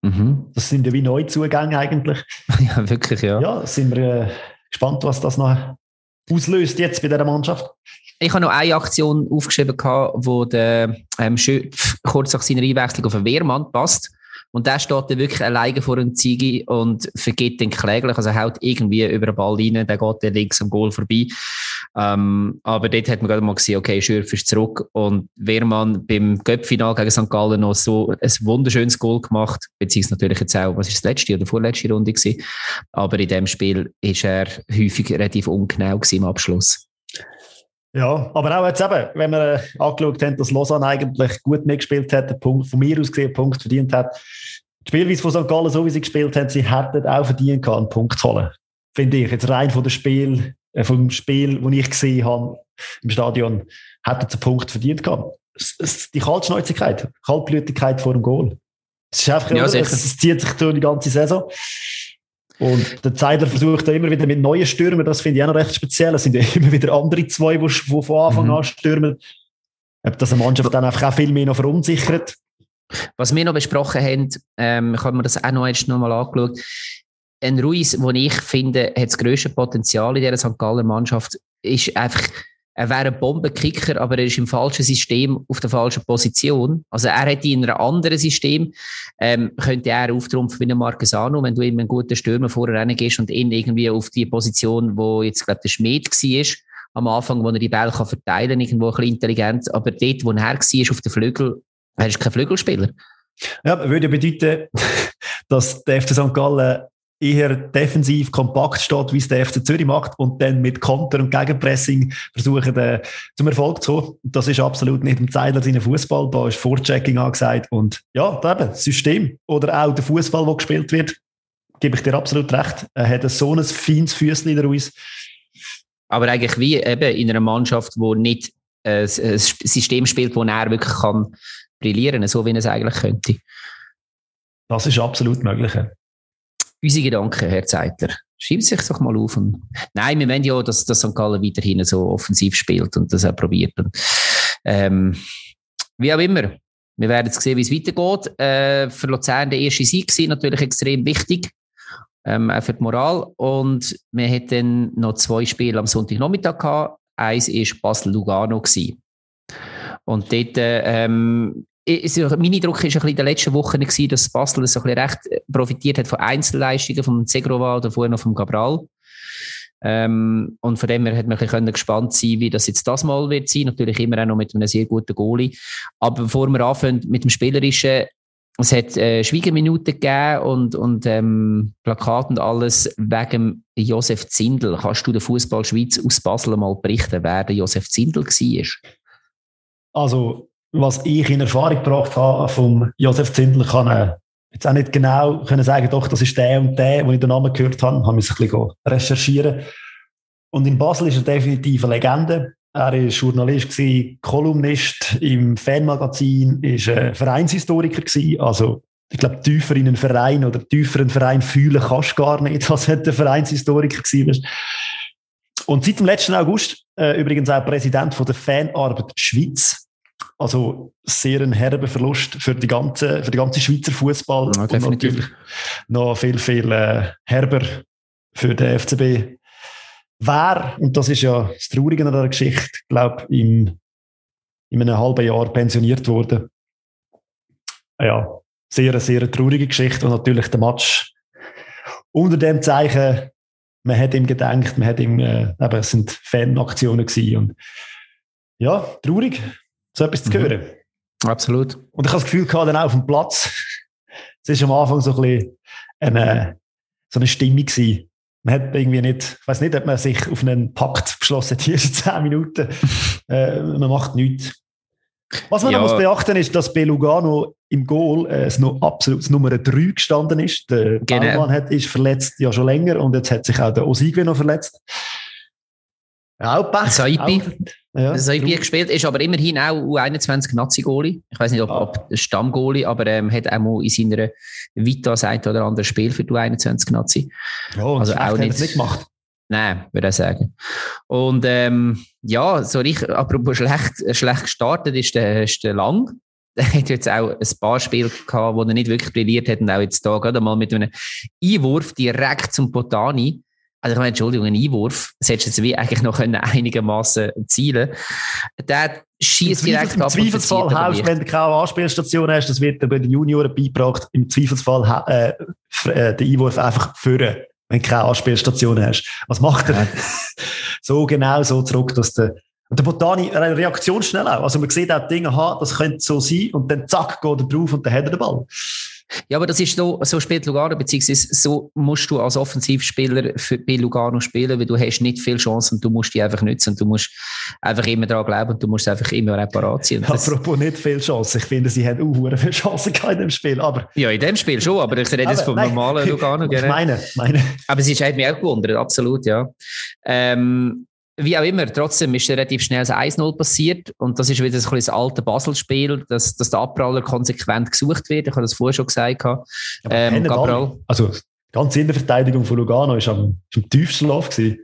Speaker 2: Mhm. Das sind ja wie Neuzugänge eigentlich. <laughs>
Speaker 1: ja, wirklich, ja.
Speaker 2: Ja, sind wir äh, gespannt, was das noch auslöst jetzt bei dieser Mannschaft.
Speaker 1: Ich habe noch eine Aktion aufgeschrieben, wo der ähm, Schöpf kurz nach seiner Einwechslung auf den Wehrmann passt. Und der steht dann wirklich alleine vor dem Ziege und vergeht den kläglich. Also haut irgendwie über den Ball rein, der geht dann links am Goal vorbei. Ähm, aber dort hat man gerade mal gesehen, okay, Schürf ist zurück und Wehrmann beim Göppfinal gegen St. Gallen noch so ein wunderschönes Goal gemacht, beziehungsweise natürlich jetzt auch, was ist das letzte oder vorletzte Runde gewesen. Aber in dem Spiel ist er häufig relativ ungenau im Abschluss.
Speaker 2: Ja, aber auch jetzt eben, wenn wir äh, angeschaut haben, dass Lausanne eigentlich gut mitgespielt hat, den Punkt, von mir aus gesehen, einen Punkt verdient hat. Die Spielweise von St. Gallen, so wie sie gespielt haben, sie hätten auch verdient gehabt, einen Punkt zu holen. Finde ich. Jetzt rein von dem Spiel, äh, vom Spiel, das ich gesehen habe im Stadion, hätten sie einen Punkt verdient gehabt. Die Kaltschnäuzigkeit, Kaltblütigkeit vor dem Goal. Es ist einfach, ja, es, es zieht sich durch die ganze Saison. Und der Zeidler versucht da immer wieder mit neuen Stürmern, das finde ich auch noch recht speziell. Es sind ja immer wieder andere zwei, die, die von Anfang mhm. an stürmen. Ob das eine Mannschaft dann einfach auch viel mehr noch verunsichert.
Speaker 1: Was wir noch besprochen haben, ähm, ich habe mir das auch noch einmal angeschaut. Ein Ruiz, den ich finde, hat das grösste Potenzial in dieser St. Galler Mannschaft, ist einfach er wäre ein Bombenkicker, aber er ist im falschen System auf der falschen Position. Also er hätte in einem anderen System, ähm, könnte er auftrumpfen wie ein Marquesano, wenn du ihm einen guten Stürmer vorher reingehst und ihn irgendwie auf die Position, wo jetzt gerade der Schmied war, am Anfang, wo er die Bälle kann verteilen irgendwo ein bisschen intelligent, aber dort, wo er war, auf dem Flügel, er ist kein Flügelspieler.
Speaker 2: Ja, würde bedeuten, <laughs> dass der FC St. Gallen eher defensiv kompakt steht, wie es der FC Zürich macht und dann mit Konter und Gegenpressing versuchen, äh, zum Erfolg zu kommen. Das ist absolut nicht im Zeitler seiner Fußball. Da ist Vorchecking angesagt und ja, da eben, System oder auch der Fußball, der gespielt wird, gebe ich dir absolut recht. Er hat so ein feines Füßchen in der Ruiz.
Speaker 1: Aber eigentlich wie eben in einer Mannschaft, wo nicht äh, ein System spielt, wo er wirklich kann brillieren, so wie er es eigentlich könnte.
Speaker 2: Das ist absolut möglich
Speaker 1: unsere Gedanken, Herr Zeitler. Schreibt sich doch mal auf. Und Nein, wir wollen ja, dass, dass St. Gallen weiterhin so offensiv spielt und das auch probiert. Und, ähm, wie auch immer. Wir werden jetzt sehen, wie es weitergeht. Äh, für Luzern der erste Sieg war natürlich extrem wichtig. Ähm, auch für die Moral. Und wir hatten noch zwei Spiele am Sonntagnachmittag gehabt. Eins war Basel-Lugano. Und dort ähm, mein Druck war ein bisschen in den letzten Wochen, gewesen, dass Basel so ein recht profitiert hat von Einzelleistungen vom Segrova oder vorher noch vom Cabral. Ähm, und von dem her hat man ein bisschen gespannt sein, wie das jetzt das mal wird sein. Natürlich immer auch noch mit einem sehr guten Goalie. Aber bevor wir anfangen mit dem Spielerischen, es hat äh, Schwiegerminuten gegeben und, und ähm, Plakat und alles wegen Josef Zindel. Kannst du der Fußball Schweiz aus Basel mal berichten, wer der Josef Zindel war?
Speaker 2: Also was ich in Erfahrung gebracht habe vom Josef Zindler, kann äh, jetzt auch nicht genau können sagen, doch, das ist der und der, wo ich den Namen gehört habe, habe ich ein bisschen recherchieren. Und in Basel ist er definitiv eine Legende. Er war Journalist, Kolumnist im Fanmagazin, ist ein Vereinshistoriker gewesen. Also, ich glaube, tiefer in einen Verein oder tiefer einen Verein fühlen kannst du gar nicht, als hätte der Vereinshistoriker gewesen Und seit dem letzten August äh, übrigens auch Präsident von der Fanarbeit Schweiz. Also sehr ein herber Verlust für die ganze, für die ganze Schweizer Fußball ja, und natürlich noch viel, viel äh, herber für den FCB. Wer, und das ist ja das Traurige an der Geschichte, glaube in, in einem halben Jahr pensioniert wurde. Ja, sehr, sehr traurige Geschichte und natürlich der Match unter dem Zeichen, man hat ihm gedacht, man hat ihm, äh, eben, es sind Fanaktionen gewesen und ja, traurig, so etwas zu mhm. hören.
Speaker 1: Absolut.
Speaker 2: Und ich habe das Gefühl gehabt, dann auch auf dem Platz, <laughs> es ist am Anfang so ein bisschen eine, so eine Stimmung gewesen. Man hat irgendwie nicht, ich weiß nicht, ob man sich auf einen Pakt beschlossen hat, <laughs> die ersten zehn Minuten. <laughs> äh, man macht nichts. Was man ja. noch muss beachten ist, dass bei Lugano im Goal äh, es noch absolut Nummer 3 gestanden ist. Der genau. Baumann hat, ist verletzt ja schon länger und jetzt hat sich auch der Osigwe noch verletzt.
Speaker 1: Auch Pech. Saipi. Ja, Saipi gespielt, ist aber immerhin auch U21 Nazi-Goalie. Ich weiß nicht, ob, ah. ob Stammgoalie, aber ähm, hat auch mal in seiner Vita das ein oder andere Spiel für die U21 Nazi.
Speaker 2: Ja, also auch nicht, nicht gemacht.
Speaker 1: Nein, würde ich sagen. Und ähm, ja, so richtig, apropos schlecht, schlecht gestartet ist der, ist der Lang. <laughs> Der hat jetzt auch ein paar Spiele gehabt, wo er nicht wirklich brilliert hat und auch jetzt da gerade mal mit einem Einwurf direkt zum Potani also ich meine, Entschuldigung, ein Einwurf, das hättest du jetzt wie eigentlich noch einigermaßen zielen Der schießt direkt
Speaker 2: ab. Im Zweifelsfall hast, wenn du keine Anspielstation hast, das wird bei den Junioren beigebracht, im Zweifelsfall äh, äh, den Einwurf einfach führen, wenn du keine Anspielstation hast. Was macht er? <laughs> so genau so zurück, dass der und der Botani Reaktion schnell auch. Also man sieht auch Dinge, aha, das könnte so sein und dann zack, geht er drauf und dann hat er den Ball.
Speaker 1: Ja, aber das ist so, so spielt Lugano, beziehungsweise so musst du als Offensivspieler für, bei Lugano spielen, weil du hast nicht viel Chancen und du musst die einfach nutzen und du musst einfach immer daran glauben und du musst einfach immer reparat ziehen.
Speaker 2: Apropos nicht viel Chancen, ich finde, sie haben auch viele Chancen in dem Spiel, aber...
Speaker 1: Ja, in dem Spiel schon, aber ich rede jetzt vom nein, normalen <laughs> Lugano.
Speaker 2: Ich meine, meine.
Speaker 1: Aber es ist hat mich auch gewundert, absolut, ja. Ähm, wie auch immer, trotzdem ist relativ schnell das 1-0 passiert und das ist wieder so ein das alte Basel-Spiel, dass, dass der Abpraller konsequent gesucht wird. Ich habe das vorher schon gesagt.
Speaker 2: Ähm, Gabriel. Also, ganz in der Verteidigung von Lugano war am, am tiefsten Lauf. Gewesen.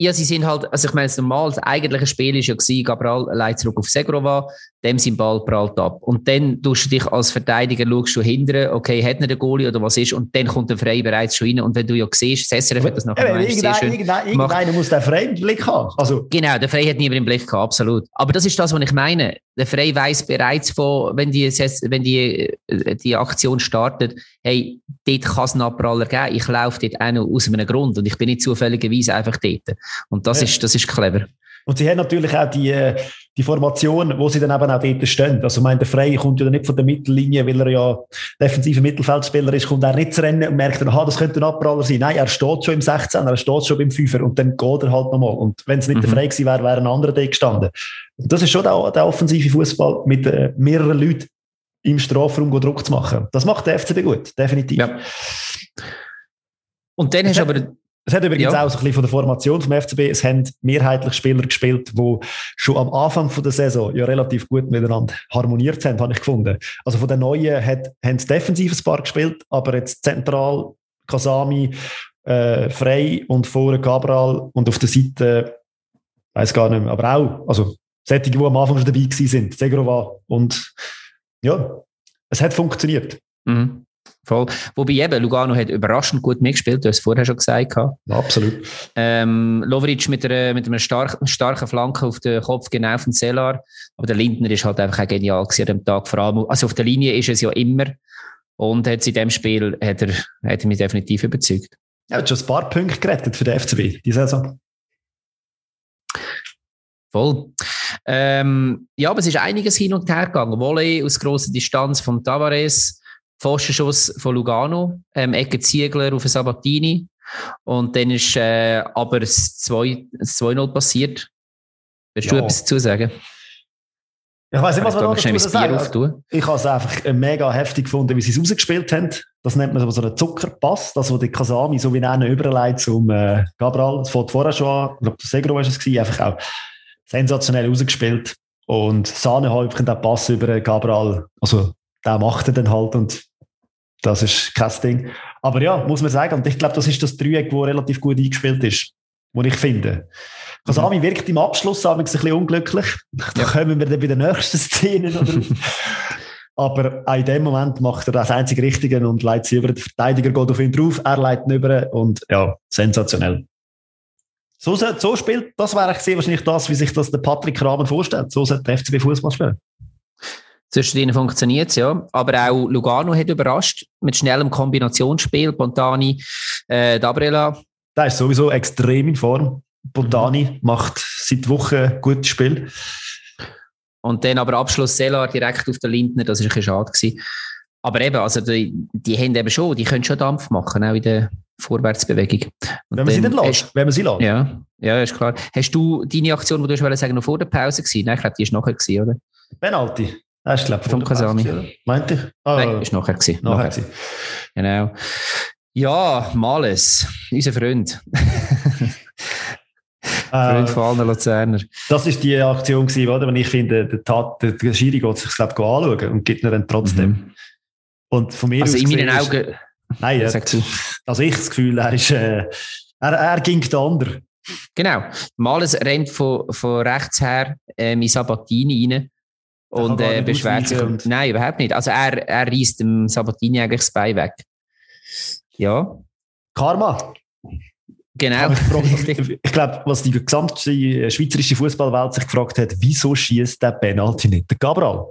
Speaker 1: Ja, sie sind halt, also ich meine, das normal, das eigentliche Spiel war ja gewesen, Gabriel leitet zurück auf Segrova, dem sein Ball prallt ab. Und dann tust du dich als Verteidiger, schaust du hindern, okay, hat er den Goalie oder was ist, und dann kommt der Frei bereits schon rein. Und wenn du ja siehst, Sesser hat das nachher
Speaker 2: ja, irgendein, schön irgendein, irgendeiner muss den Frei im Blick haben.
Speaker 1: Also. Genau, der Frei hat niemand im Blick gehabt, absolut. Aber das ist das, was ich meine. Der Frei weiß bereits von, wenn die, wenn die, äh, die Aktion startet, hey, dort kann es einen Abpraller geben, ich laufe dort auch noch aus einem Grund und ich bin nicht zufälligerweise einfach dort. Und das, ja. ist, das ist clever.
Speaker 2: Und sie haben natürlich auch die, äh, die Formation, wo sie dann eben auch dort stehen. Also, ich meine, der Frey kommt ja nicht von der Mittellinie, weil er ja defensiver Mittelfeldspieler ist, kommt er nicht zu rennen und merkt dann, aha, das könnte ein Abpraller sein. Nein, er steht schon im 16, er steht schon beim 5er und dann geht er halt nochmal. Und wenn es nicht mhm. der Frey gewesen wäre, wäre ein anderer dort gestanden. Und das ist schon der, der offensive Fußball mit äh, mehreren Leuten im Strafraum Druck zu machen. Das macht der FCB gut, definitiv. Ja.
Speaker 1: Und dann hast du aber
Speaker 2: es hat übrigens ja. auch so ein bisschen von der Formation vom FCB, es haben mehrheitlich Spieler gespielt, die schon am Anfang von der Saison ja relativ gut miteinander harmoniert haben, habe ich gefunden. Also von den Neuen hat, haben sie defensives Paar gespielt, aber jetzt zentral Kasami, äh, Frey und vorne Cabral und auf der Seite, weiß gar nicht mehr, aber auch, also solche, die am Anfang schon dabei sind, Segrova und ja, es hat funktioniert.
Speaker 1: Mhm. Voll. Wobei eben, Lugano hat überraschend gut mitgespielt, du hast es vorher schon gesagt.
Speaker 2: Absolut.
Speaker 1: Ähm, Lovric mit, einer, mit einer stark, starken Flanke auf den Kopf genau auf den Cellar. Aber der Lindner ist halt einfach auch genial gewesen an dem Tag. Vor allem, also auf der Linie ist es ja immer. Und jetzt in dem Spiel hat er, hat er mich definitiv überzeugt.
Speaker 2: Er hat schon ein paar Punkte gerettet für den FCB, diese Saison.
Speaker 1: Voll. Ähm, ja, aber es ist einiges hin und her gegangen. Volley aus grosser Distanz von Tavares Pfostenschuss von Lugano, ähm, Ecke Ziegler auf Sabatini. Und dann ist äh, aber das 2-0 passiert. Willst ja. du etwas dazu sagen?
Speaker 2: Ich weiß nicht, was man noch dazu sagen also, Ich habe es einfach mega heftig gefunden, wie sie es rausgespielt haben. Das nennt man so einen Zuckerpass, das, wo die Kasami so wie einen überleitet zum äh, Gabral. Das fängt vorher schon an. Ich glaube, Segro war es gewesen. Einfach auch sensationell rausgespielt. Und Sahne hat den Pass über Gabral, also der macht er dann halt und das ist kein Ding. Aber ja, muss man sagen, und ich glaube, das ist das Dreieck, das relativ gut eingespielt ist, was ich finde. Kasami mhm. wirkt im Abschluss ein bisschen unglücklich. Da kommen wir dann bei der nächsten <laughs> Szene noch drauf. Aber auch in dem Moment macht er das einzige Richtige und leitet sie über. Der Verteidiger geht auf ihn drauf, er leitet ihn über und ja, sensationell. So, so spielt, das wäre ich wahrscheinlich das, wie sich das der Patrick Rahmen vorstellt. So sollte der FCB Fußball spielen.
Speaker 1: Zwischen ihnen funktioniert es, ja. Aber auch Lugano hat überrascht mit schnellem Kombinationsspiel. Pontani, äh, Dabrela.
Speaker 2: Der ist sowieso extrem in Form. Pontani mhm. macht seit Wochen gutes Spiel.
Speaker 1: Und dann aber Abschluss Selar direkt auf den Lindner, das war ein bisschen schade. Gewesen. Aber eben, also die, die haben eben schon, die können schon Dampf machen, auch in der Vorwärtsbewegung.
Speaker 2: Und wenn man sie dann lässt, wenn man sie lässt.
Speaker 1: Ja, ja, ist klar. Hast du deine Aktion, die du hast sagen, noch vor der Pause gewesen? Nein, ich glaube, die ist nachher gewesen, oder?
Speaker 2: Penalty. Ist, glaube
Speaker 1: ich, vom Kasami.
Speaker 2: Meinte ich?
Speaker 1: Ah, Nein, ist nachher gewesen. Nachher. nachher. Genau. Ja, Males, unser Freund. <laughs> Freund von allen Luzerner.
Speaker 2: Das war die Aktion, gewesen, oder? Wenn ich finde, der, Tat, der, der Schiri geht sich, glaube anschauen und gibt mir dann trotzdem. Mhm. Und von mir
Speaker 1: also
Speaker 2: aus
Speaker 1: in meinen Augen.
Speaker 2: Nein, ja, also ich das Gefühl, er ist, äh, er, er ging der andere.
Speaker 1: Genau. Males rennt von, von rechts her ähm, in Sabatini rein und äh, beschwert sich. Und... Nein, überhaupt nicht. Also er, er reißt dem Sabatini eigentlich das Bein weg. Ja.
Speaker 2: Karma.
Speaker 1: Genau.
Speaker 2: ich <laughs> glaube, was die gesamte schweizerische Fußballwelt sich gefragt hat, wieso schießt der Penalty nicht der Cabral?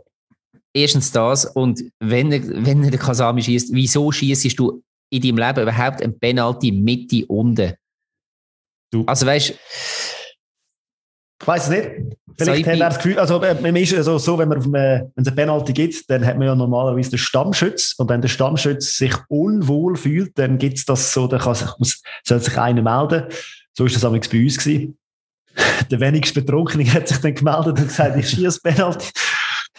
Speaker 1: Erstens das und wenn er, wenn er den Kasami schießt, wieso schießt du in deinem Leben überhaupt ein Penalty Mitte unten? Du. Also weißt
Speaker 2: ich weiß es nicht. Vielleicht so, hat er das Gefühl, also, äh, ist also so, wenn, man, äh, wenn es eine Penalty gibt, dann hat man ja normalerweise den Stammschütz. Und wenn der Stammschütz sich unwohl fühlt, dann gibt es das so, dann kann sich, soll sich einer melden. So ist das bei uns gewesen. <laughs> Der wenigst Betrunkene hat sich dann gemeldet und gesagt, ich schieße Penalty.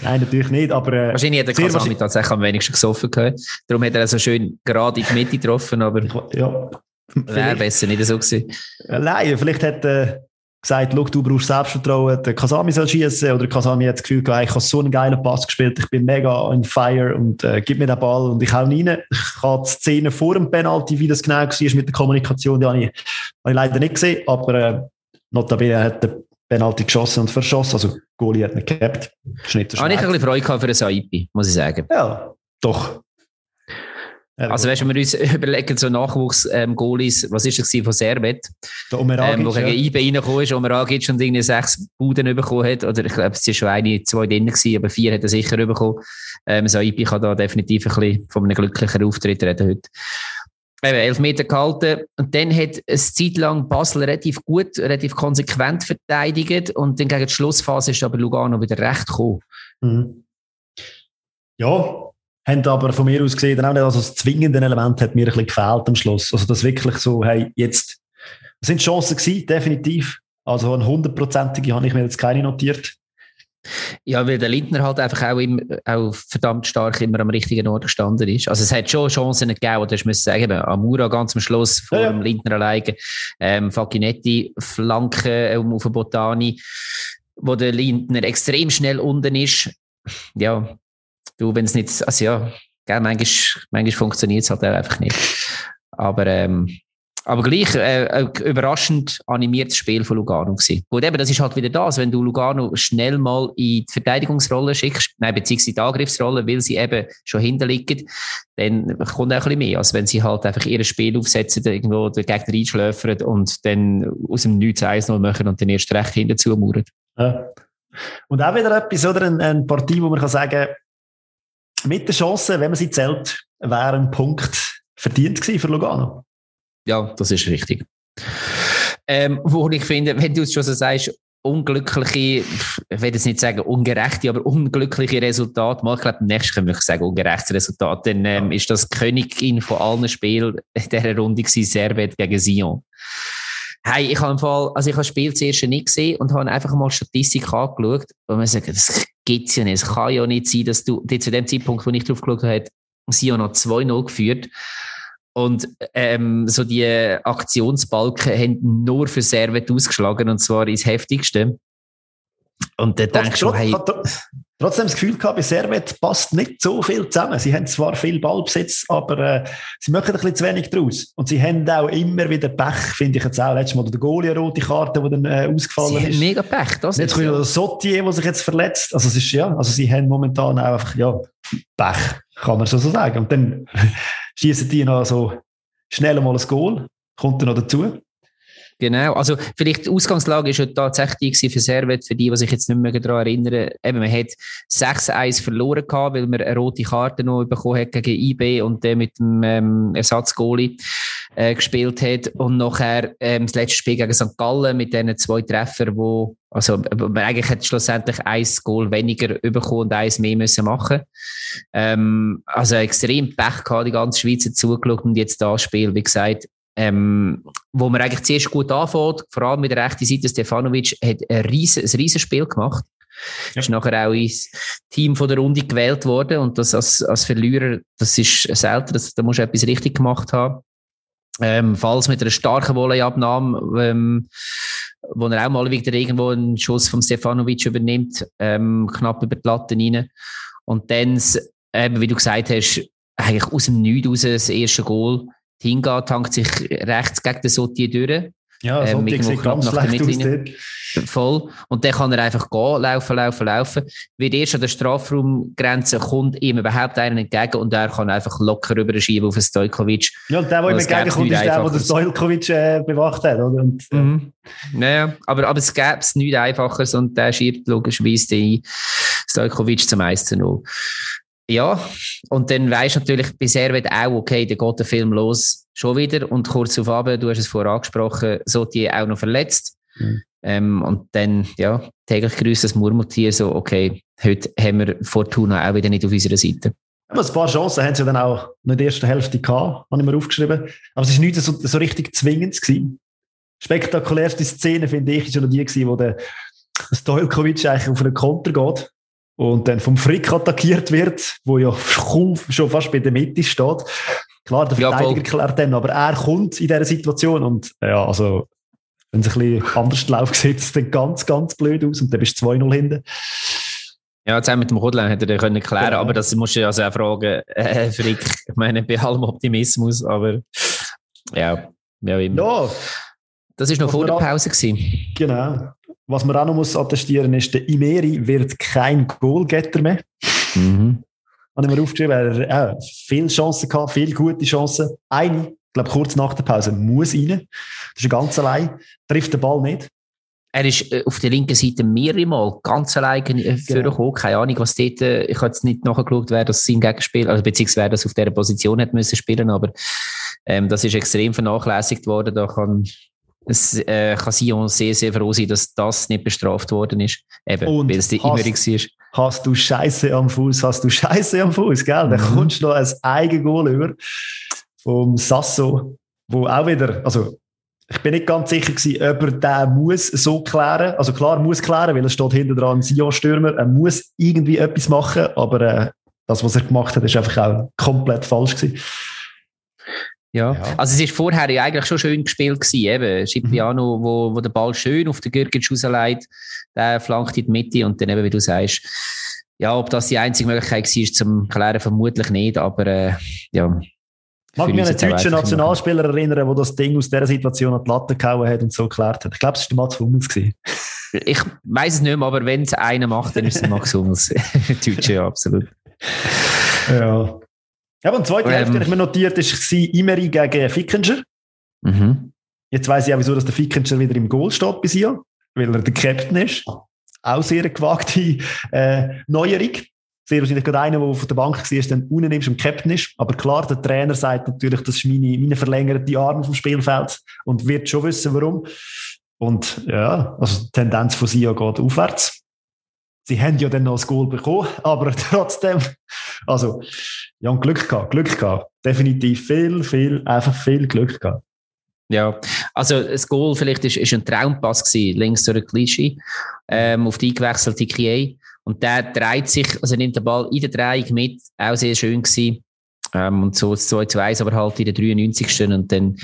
Speaker 2: Nein, natürlich nicht, aber... Äh,
Speaker 1: wahrscheinlich hat der Kasami tatsächlich am wenigsten gesoffen gehabt. Darum hat er so schön gerade in die Mitte getroffen, aber... Ja. Wäre besser nicht so gewesen.
Speaker 2: Nein, vielleicht hat... Äh, gesagt, schau, du brauchst Selbstvertrauen, der Kasami soll schießen oder Kasami hat das Gefühl gehabt, ich habe so einen geilen Pass gespielt, ich bin mega on fire und äh, gib mir den Ball und ich hau ihn rein. Ich habe die Szene vor dem Penalty, wie das genau war mit der Kommunikation, die habe ich, habe ich leider nicht gesehen, aber äh, notabene hat der Penalty geschossen und verschossen, also Goalie hat nicht gehabt.
Speaker 1: Schnitt Habe ich ein bisschen Freude gehabt für den Saipi, muss ich sagen.
Speaker 2: Ja, doch.
Speaker 1: Also, weißt wenn wir uns <laughs> überlegen, so Nachwuchs-Goalies, ähm, was ist das von Servet?
Speaker 2: Der Omeragic,
Speaker 1: ähm, wo gegen ja. IB reingekommen ist, Omeragic und irgendwie sechs Buden bekommen hat, oder ich glaube, es war schon eine, zwei drin gewesen, aber vier hat er sicher bekommen. Ähm, so IB kann da definitiv ein bisschen von einem glücklichen Auftritt reden heute. Eben, elf Meter gehalten. Und dann hat es Zeit lang Basel relativ gut, relativ konsequent verteidigt. Und dann gegen die Schlussphase ist aber Lugano wieder recht gekommen.
Speaker 2: Mhm. Ja, haben aber von mir aus gesehen auch nicht, also das zwingende Element hat mir ein bisschen gefehlt am Schluss. Also das wirklich so, hey, jetzt, das sind Chancen gewesen, definitiv. Also eine hundertprozentige habe ich mir jetzt keine notiert.
Speaker 1: Ja, weil der Lindner halt einfach auch, immer, auch verdammt stark immer am richtigen Ort gestanden ist. Also es hat schon Chancen gegeben, oder ich muss sagen, Amura ganz am Schluss vor ja, dem Lindner alleine, ähm, Facchinetti, Flanke ähm, auf Botani, wo der Lindner extrem schnell unten ist. Ja, du, wenn es nicht, also ja, gell, manchmal, manchmal funktioniert es halt einfach nicht. Aber, ähm, aber gleich äh, ein überraschend animiertes Spiel von Lugano gewesen. Gut, eben, das ist halt wieder das, wenn du Lugano schnell mal in die Verteidigungsrolle schickst, nein, beziehungsweise in die Angriffsrolle, weil sie eben schon hinterliegen, dann kommt auch ein bisschen mehr, als wenn sie halt einfach ihr Spiel aufsetzen, irgendwo den Gegner einschläfern und dann aus dem 9 1 0 machen und dann erst recht hinten zumauern. Ja.
Speaker 2: Und auch wieder etwas, oder? Eine, eine Partie, wo man kann sagen, mit der Chance, wenn man sie zählt, wäre ein Punkt verdient gewesen für Lugano.
Speaker 1: Ja, das ist richtig. Ähm, wo ich finde, wenn du es schon so sagst, unglückliche, ich will jetzt nicht sagen ungerechte, aber unglückliche Resultate, mal, ich glaube, nächstes können wir sagen ungerechtes Resultat, dann ähm, ist das Königin von allen Spielen in dieser Runde gewesen, Servet gegen Sion. Hey, ich habe im Fall, also ich habe das Spiel zuerst nicht gesehen und habe einfach mal Statistik angeschaut und man sagt, das gibt's ja nicht. Es kann ja nicht sein, dass du, zu dem Zeitpunkt, wo ich drauf geschaut habe, Sion noch 2-0 geführt. Und ähm, so die Aktionsbalken haben nur für Servet ausgeschlagen und zwar ins heftigste. Und dann denkst du, hey...
Speaker 2: Trotzdem das Gefühl gehabt, bei Servet passt nicht so viel zusammen. Sie haben zwar viel Ballbesitz, aber äh, sie machen ein bisschen zu wenig draus. Und sie haben auch immer wieder Pech, finde ich jetzt auch. Letztes Mal der Goalie rote Karte, die dann äh, ausgefallen sie ist.
Speaker 1: mega Pech, das
Speaker 2: ist ja. der Sotier, der sich jetzt verletzt. Also es ist, ja, also sie haben momentan auch einfach, ja, Pech, kann man so sagen. Und dann <laughs> schießen die noch so schnell mal ein Goal, kommt dann noch dazu.
Speaker 1: Genau, also vielleicht die Ausgangslage ist ja tatsächlich die für Servet, für die, die sich jetzt nicht mehr daran erinnern. Eben, man hat 6-1 verloren gehabt, weil man eine rote Karte noch bekommen hat gegen IB und der mit dem ähm, Ersatzgoalie äh, gespielt hat. Und nachher ähm, das letzte Spiel gegen St. Gallen mit diesen zwei Treffern, wo also man eigentlich hat schlussendlich ein Goal weniger bekommen und eins mehr müssen machen. Ähm, also extrem Pech gehabt, die ganze Schweiz hat zugeschaut und jetzt das Spiel, wie gesagt, ähm, wo man eigentlich zuerst gut anfängt, vor allem mit der rechten Seite, Stefanovic hat ein riesen, ein riesen Spiel gemacht. Ja. Ist nachher auch ins Team von der Runde gewählt worden und das als, als Verlierer, das ist selten, das, da musst du etwas richtig gemacht haben. Ähm, falls mit einer starken Volleyabnahme, ähm, wo er auch mal wieder irgendwo einen Schuss von Stefanovic übernimmt, ähm, knapp über die Latte rein. Und dann, eben, wie du gesagt hast, eigentlich aus dem Nichts raus das erste Goal Hinga tankt sich rechts gegen den Sotti durch.
Speaker 2: Ja, ähm, Sotti sieht ganz schlecht aus dort.
Speaker 1: Voll. Und dann kann er einfach gehen, laufen, laufen, laufen. Wird erst an der Strafraumgrenze kommt ihm überhaupt einen entgegen und er kann einfach locker rüberschieben auf den Stojkovic.
Speaker 2: Ja, und der, der ihm entgegenkommt, ist der, der den Stojkovic äh, bewacht hat, oder? Und,
Speaker 1: äh. mhm. Naja, aber, aber es gäbe nichts Einfaches und der schiebt logischerweise den Stojkovic zum 1 zu 0. Ja, und dann weisst du natürlich bei Servet auch, okay, dann geht der Film los, schon wieder. Und kurz auf Abend, du hast es vorher angesprochen, so die auch noch verletzt. Mhm. Ähm, und dann, ja, täglich grüßt das Murmeltier so, okay, heute haben wir Fortuna auch wieder nicht auf unserer Seite.
Speaker 2: Aber ein paar Chancen haben sie dann auch in der ersten Hälfte gehabt, habe ich mir aufgeschrieben. Aber es war nicht so, so richtig zwingend gewesen. Spektakulärste Szene, finde ich, ist schon die gewesen, wo der Stojkovic eigentlich auf einen Konter geht und dann vom Frick attackiert wird, wo ja schon fast bei der Mitte steht. Klar, der Verteidiger klärt dann, aber er kommt in dieser Situation und ja, also wenn es ein bisschen anders läuft, <laughs> sieht es dann ganz, ganz blöd aus und dann bist du 2-0 hinten.
Speaker 1: Ja, zusammen mit dem Rudlein hätte er können klären, ja. aber das musst du ja also auch fragen, <laughs> äh, Frick, ich meine, bei allem Optimismus, aber ja, ja immer. Ja. Das war noch vor der Pause. Gewesen.
Speaker 2: Genau. Was man auch noch muss attestieren ist, der Imeri wird kein Goalgetter mehr. Mhm. Habe ich mir aufgeschrieben, er hat äh, viele Chancen gehabt, viele gute Chancen. Eine, ich glaube kurz nach der Pause, muss rein. Das ist ganz allein, trifft den Ball nicht.
Speaker 1: Er ist äh, auf der linken Seite mehrere Mal ganz allein äh, genau. Keine Ahnung, was dort, ich habe jetzt nicht nachgeschaut, wer das sein Gegenspiel, also beziehungsweise wer das auf dieser Position hat müssen spielen, aber ähm, das ist extrem vernachlässigt worden. Da kann es äh, kann Sion sehr, sehr froh sein, dass das nicht bestraft worden ist. Eben,
Speaker 2: Und weil es die immer war. Hast du Scheiße am Fuß, hast du Scheiße am Fuß, gell? Mhm. Dann kommst du noch ein Eigengoal über vom Sasso, wo auch wieder, also ich bin nicht ganz sicher gewesen, ob er den muss so klären. Also klar, muss klären, weil es steht hinter dran ein Sion-Stürmer. Er muss irgendwie etwas machen, aber äh, das, was er gemacht hat, ist einfach auch komplett falsch gewesen.
Speaker 1: Ja. ja. also es ist vorher ja eigentlich schon schön gespielt gewesen, eben. Cipriano, mhm. wo, wo der Ball schön auf den Gürgic rausleitet, der flankt in die Mitte und dann eben, wie du sagst, ja, ob das die einzige Möglichkeit war, zum Klären, vermutlich nicht, aber äh, ja.
Speaker 2: Mag mich an einen deutschen Nationalspieler erinnern, der das Ding aus dieser Situation an die Latte gehauen hat und so geklärt hat. Ich glaube, es war Mats Hummels.
Speaker 1: Ich weiß es nicht mehr, aber wenn es einer macht, dann ist es Max Hummels. <laughs> Deutsche, ja, absolut.
Speaker 2: Ja. Ja, und die zweite ähm, Hälfte, die ich mir notiert war Imeri gegen Fickenger. Mhm. Jetzt weiss ich auch, wieso dass der Fickenger wieder im Goal steht bei ihr, weil er der Captain ist. Auch sehr eine gewagte äh, Neuerung. Sehr wahrscheinlich gerade einer, der auf der Bank war, dann unten nimmst und Captain ist. Aber klar, der Trainer sagt natürlich, das ist meine, meine verlängerte Arme vom Spielfeld und wird schon wissen, warum. Und ja, also die Tendenz von Sia geht aufwärts. Sie haben ja dann noch das Goal bekommen, <laughs> aber trotzdem, also, ja, Glück gehabt, Glück gehabt. Definitiv viel, viel, einfach viel Glück gehabt.
Speaker 1: Ja, also das Goal vielleicht ist, ist ein Traumpass gewesen, links durch Klischee, ähm, auf die eingewechselte Kie. Und der dreht sich, also nimmt den Ball in der Drehung mit, auch sehr schön gewesen. Ähm, und so 2 zu 1, aber halt in der 93. Und dann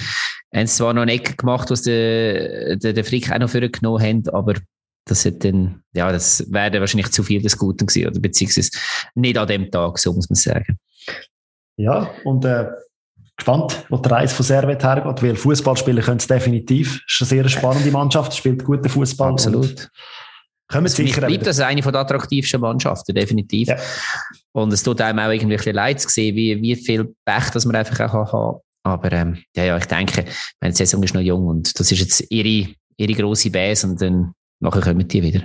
Speaker 1: haben sie zwar noch eine Ecke gemacht, was der, der, der Frick auch noch vorgenommen haben, aber das hat dann, ja, das wäre wahrscheinlich zu viel des Guten gewesen, oder beziehungsweise nicht an dem Tag, so muss man sagen.
Speaker 2: Ja, und äh, gespannt, wo der Reise von Servet hergeht, weil Fußball spielen können es definitiv. Es ist eine sehr spannende Mannschaft, spielt guten Fußball.
Speaker 1: Absolut. Kommen also sicher bleibt das eine der attraktivsten Mannschaften, definitiv. Ja. Und es tut einem auch irgendwie ein bisschen leid zu sehen, wie, wie viel Pech dass man einfach auch haben Aber ähm, ja, ja, ich denke, meine Saison ist noch jung und das ist jetzt ihre, ihre grosse Base und dann nachher kommen die wieder.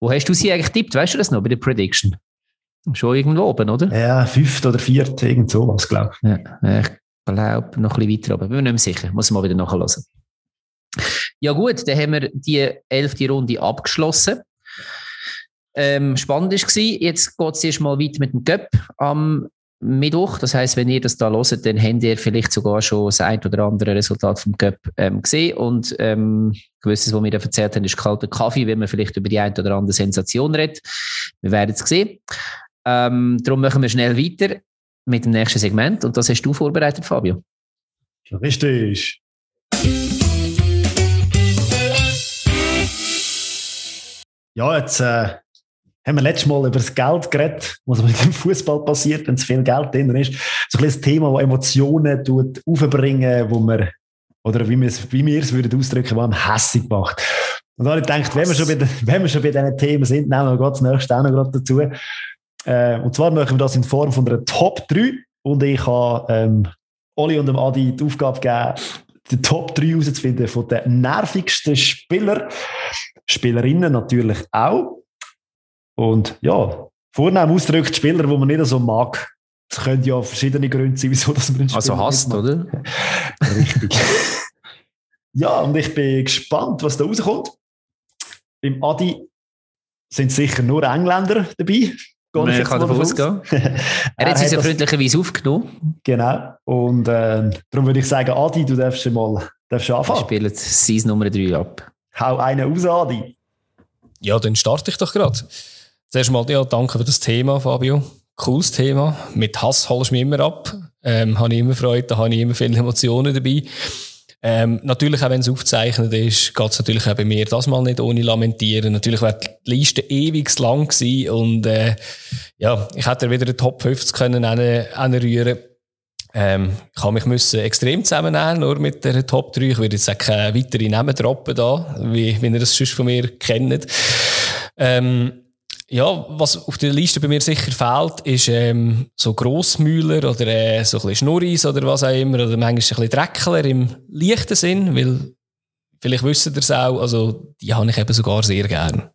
Speaker 1: Wo hast du sie eigentlich tippt? Weißt du das noch bei der Prediction? Schon irgendwo oben, oder?
Speaker 2: Ja, fünft oder viert, irgend sowas, glaube
Speaker 1: ich. Ja, ich glaube, noch ein bisschen weiter oben. Bin mir nicht mehr sicher. Muss mal wieder nachhören. Ja, gut, dann haben wir die elfte Runde abgeschlossen. Ähm, spannend war, jetzt geht es erst mal weiter mit dem Cup am Mittwoch. Das heißt, wenn ihr das da hört, dann habt ihr vielleicht sogar schon das ein oder andere Resultat vom Cup ähm, gesehen. Und ähm, gewisses, was wir da erzählt haben, ist kalter Kaffee, wenn man vielleicht über die ein oder andere Sensation redet. Wir werden es sehen. Ähm, darum machen wir schnell weiter mit dem nächsten Segment. Und das hast du vorbereitet, Fabio.
Speaker 2: Richtig. Ja, jetzt äh, haben wir letztes Mal über das Geld geredet, was mit dem Fußball passiert, wenn es viel Geld drin ist. So ein bisschen Thema, das Emotionen tut, aufbringen, wo man, oder wie wir es, wie wir es würden ausdrücken, was einem hässig macht. Und da habe ich gedacht, wenn wir, schon bei den, <laughs> wenn wir schon bei diesen Themen sind, nehmen wir gerade das nächste auch noch gerade dazu. Äh, und zwar machen wir das in Form von einer Top 3. Und ich habe ähm, Oli und dem Adi die Aufgabe gegeben, die Top 3 herauszufinden von den nervigsten Spielern. Spielerinnen natürlich auch. Und ja, vornehm ausgedrückt Spieler, die man nicht so mag. Es können ja verschiedene Gründe sein, wieso dass man
Speaker 1: einen Also hasst, oder? <laughs>
Speaker 2: Richtig. ja, und ich bin gespannt, was da rauskommt. Beim Adi sind sicher nur Engländer dabei.
Speaker 1: Gehe ich kann davon ausgehen. <laughs> er hat es ja freundlicherweise aufgenommen.
Speaker 2: Genau. Und äh, darum würde ich sagen, Adi, du darfst schon mal darfst anfangen.
Speaker 1: Wir spielen Season Nummer 3 ab.
Speaker 2: Hau einen raus, Adi.
Speaker 3: Ja, dann starte ich doch gerade. Zuerst mal, ja, danke für das Thema, Fabio. Cooles Thema. Mit Hass holst du mich immer ab. Ähm, habe ich immer Freude, da habe ich immer viele Emotionen dabei. Ähm, natürlich, auch wenn es aufgezeichnet ist, geht es natürlich auch bei mir das mal nicht ohne Lamentieren. Natürlich wäre die Liste ewig lang gewesen und äh, ja, ich hätte wieder den Top 50 können anrühren ähm, ich habe mich müssen extrem zusammennehmen, nur mit der Top 3. Ich würde jetzt auch keine weitere Namen droppen da, wie, wie ihr das sonst von mir kennt. Ähm, ja, was auf der Liste bei mir sicher fehlt, ist ähm, so Grossmühler oder äh, so ein bisschen Schnurris oder was auch immer, oder manchmal ein bisschen Dreckler im leichten Sinn, weil vielleicht wisst ihr es auch, also die habe ich eben sogar sehr gern.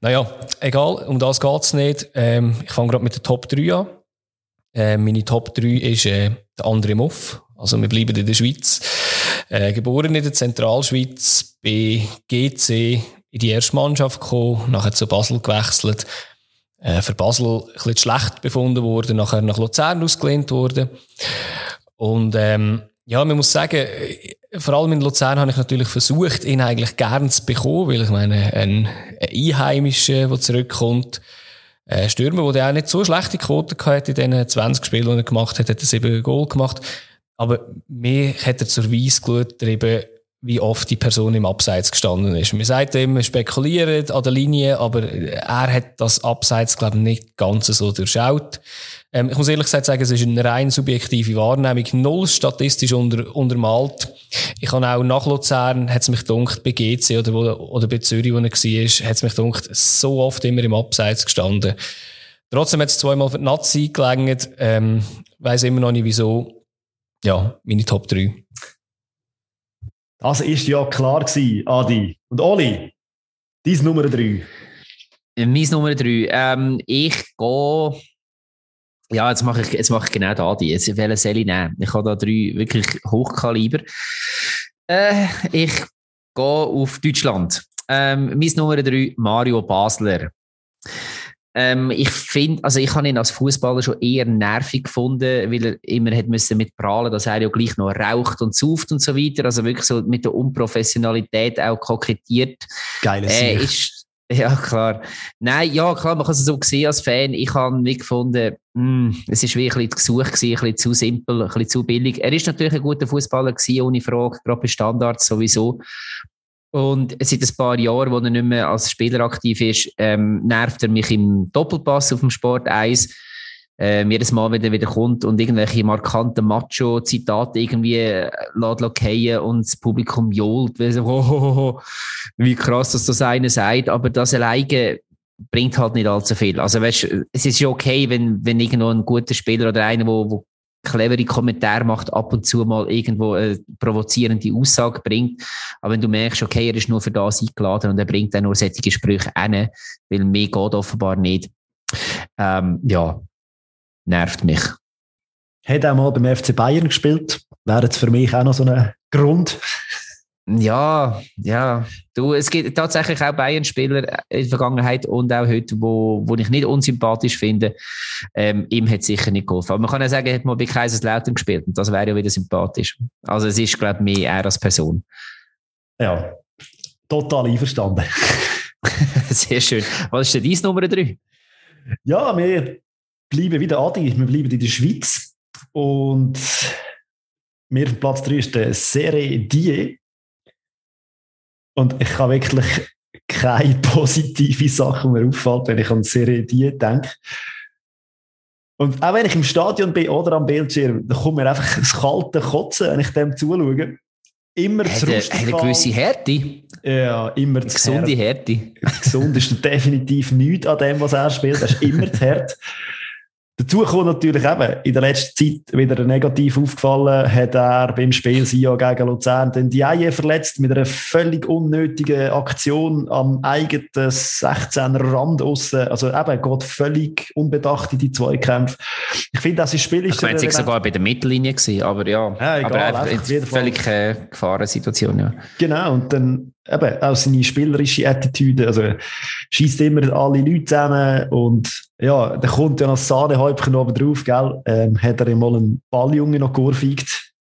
Speaker 3: Naja, egal, um das geht es nicht. Ähm, ich fange gerade mit der Top 3 an. Äh, meine Top 3 ist äh, der André Muff, also wir bleiben in der Schweiz. Äh, geboren in der Zentralschweiz, bei GC in die erste Mannschaft gekommen, nachher zu Basel gewechselt, äh, für Basel ein bisschen schlecht befunden worden, nachher nach Luzern ausgelehnt worden. Und ähm, ja, man muss sagen, vor allem in Luzern habe ich natürlich versucht, ihn eigentlich gern zu bekommen, weil ich meine, ein, ein Einheimischer, der zurückkommt, ein Stürmer, der auch nicht so schlechte Quoten hatte in den 20 Spielen, die er gemacht hat, hat er sieben Goal gemacht. Aber mir hat er zur Weise getrieben, wie oft die Person im Abseits gestanden ist. Wir sagt immer, spekulieren an der Linie, aber er hat das Abseits, glaube ich, nicht ganz so durchschaut. Ähm, ich muss ehrlich gesagt sagen, es ist eine rein subjektive Wahrnehmung, null statistisch unter, untermalt. Ich habe auch nach Luzern, hat es mich gedacht, bei GC oder, wo, oder bei Zürich, wo er war, hat es mich gedacht, so oft immer im Abseits gestanden. Trotzdem hat es zweimal für die Nazi gelangt, ähm, weiss immer noch nicht wieso. Ja, meine Top 3.
Speaker 2: Das ist ja klar gewesen, Adi. Und Oli, dein Nummer drei.
Speaker 1: Mein Nummer drei. Ähm, ich gehe. Ja, jetzt mache ich, jetzt mache ich genau da die. Jetzt welche ich nehmen? Ich habe da drei wirklich Hochkaliber. Äh, ich gehe auf Deutschland. Ähm, mein Nummer drei, Mario Basler. Ähm, ich finde, also ich habe ihn als Fußballer schon eher nervig gefunden, weil er immer hat müssen mit prahlen, dass er ja gleich noch raucht und sauft und so weiter. Also wirklich so mit der Unprofessionalität auch kokettiert.
Speaker 2: Geiles
Speaker 1: äh, ist, Ja, klar. Nein, ja, klar, man kann es so sehen als Fan. Ich habe nicht gefunden, mh, hm, es ist wirklich ein bisschen gesucht gewesen, ein bisschen zu simpel, ein bisschen zu billig. Er ist natürlich ein guter Fußballer gewesen, ohne Frage, gerade bei Standards sowieso. Und seit ein paar Jahren, wo er nicht mehr als Spieler aktiv ist, ähm, nervt er mich im Doppelpass auf dem Sport 1. Ähm, jedes Mal, wenn er wieder kommt und irgendwelche markanten Macho-Zitate irgendwie äh, lässt und das Publikum johlt, wie, so, <laughs> wie krass, dass das einer sagt, aber das alleine bringt halt nicht allzu viel. Also weißt, es ist ja okay, wenn, wenn irgendwo ein guter Spieler oder einer, wo clevere Kommentare macht, ab und zu mal irgendwo eine provozierende Aussage bringt. Aber wenn du merkst, okay, er ist nur für das eingeladen und er bringt dann nur solche Sprüche hin, weil mehr geht offenbar nicht, ähm, ja, nervt mich.
Speaker 2: Hat auch mal beim FC Bayern gespielt. Wäre jetzt für mich auch noch so ein Grund.
Speaker 1: Ja, ja. Du, es gibt tatsächlich auch Bayern-Spieler in der Vergangenheit und auch heute, wo, wo ich nicht unsympathisch finde. Ähm, ihm hat es sicher nicht geholfen. Aber man kann ja sagen, er hat mal bei Kaiserslautern gespielt und das wäre ja wieder sympathisch. Also es ist, glaube ich, mehr er als Person.
Speaker 2: Ja, total einverstanden. <laughs>
Speaker 1: Sehr schön. Was ist denn dein Nummer 3?
Speaker 2: Ja, wir bleiben wieder Adi, wir bleiben in der Schweiz und mir Platz 3 ist der Serie Die und ich habe wirklich keine positive Sache mir auffällt, wenn ich an Serie Die denke. Und auch wenn ich im Stadion bin oder am Bildschirm, dann kommt mir einfach das kalte Kotzen, wenn ich dem zuschaue. Immer
Speaker 1: zu Hat eine gewisse Härte.
Speaker 2: Ja, immer
Speaker 1: zu Gesunde Härte.
Speaker 2: Gesund ist definitiv nichts an dem, was er spielt. Er ist immer zu hart. <laughs> Dazu kommt natürlich eben, in der letzten Zeit wieder negativ aufgefallen, hat er beim Spiel Sion gegen Luzern den Diaye verletzt mit einer völlig unnötigen Aktion am eigenen 16er Rand aussen. Also eben, geht völlig unbedacht in die Zweikämpfe. Ich finde, das ist Spiel
Speaker 1: ist... Ich meine, es sogar bei der Mittellinie gewesen, aber ja. ja egal, aber einfach, völlig äh, Gefahrensituation, ja.
Speaker 2: Genau, und dann eben auch seine spielerische Attitüde. Also, schießt immer alle Leute zusammen und ja, da kommt ja noch das Sahnehäubchen oben drauf, gell? Ähm, hat er mal einen Balljunge noch geohrfeigt.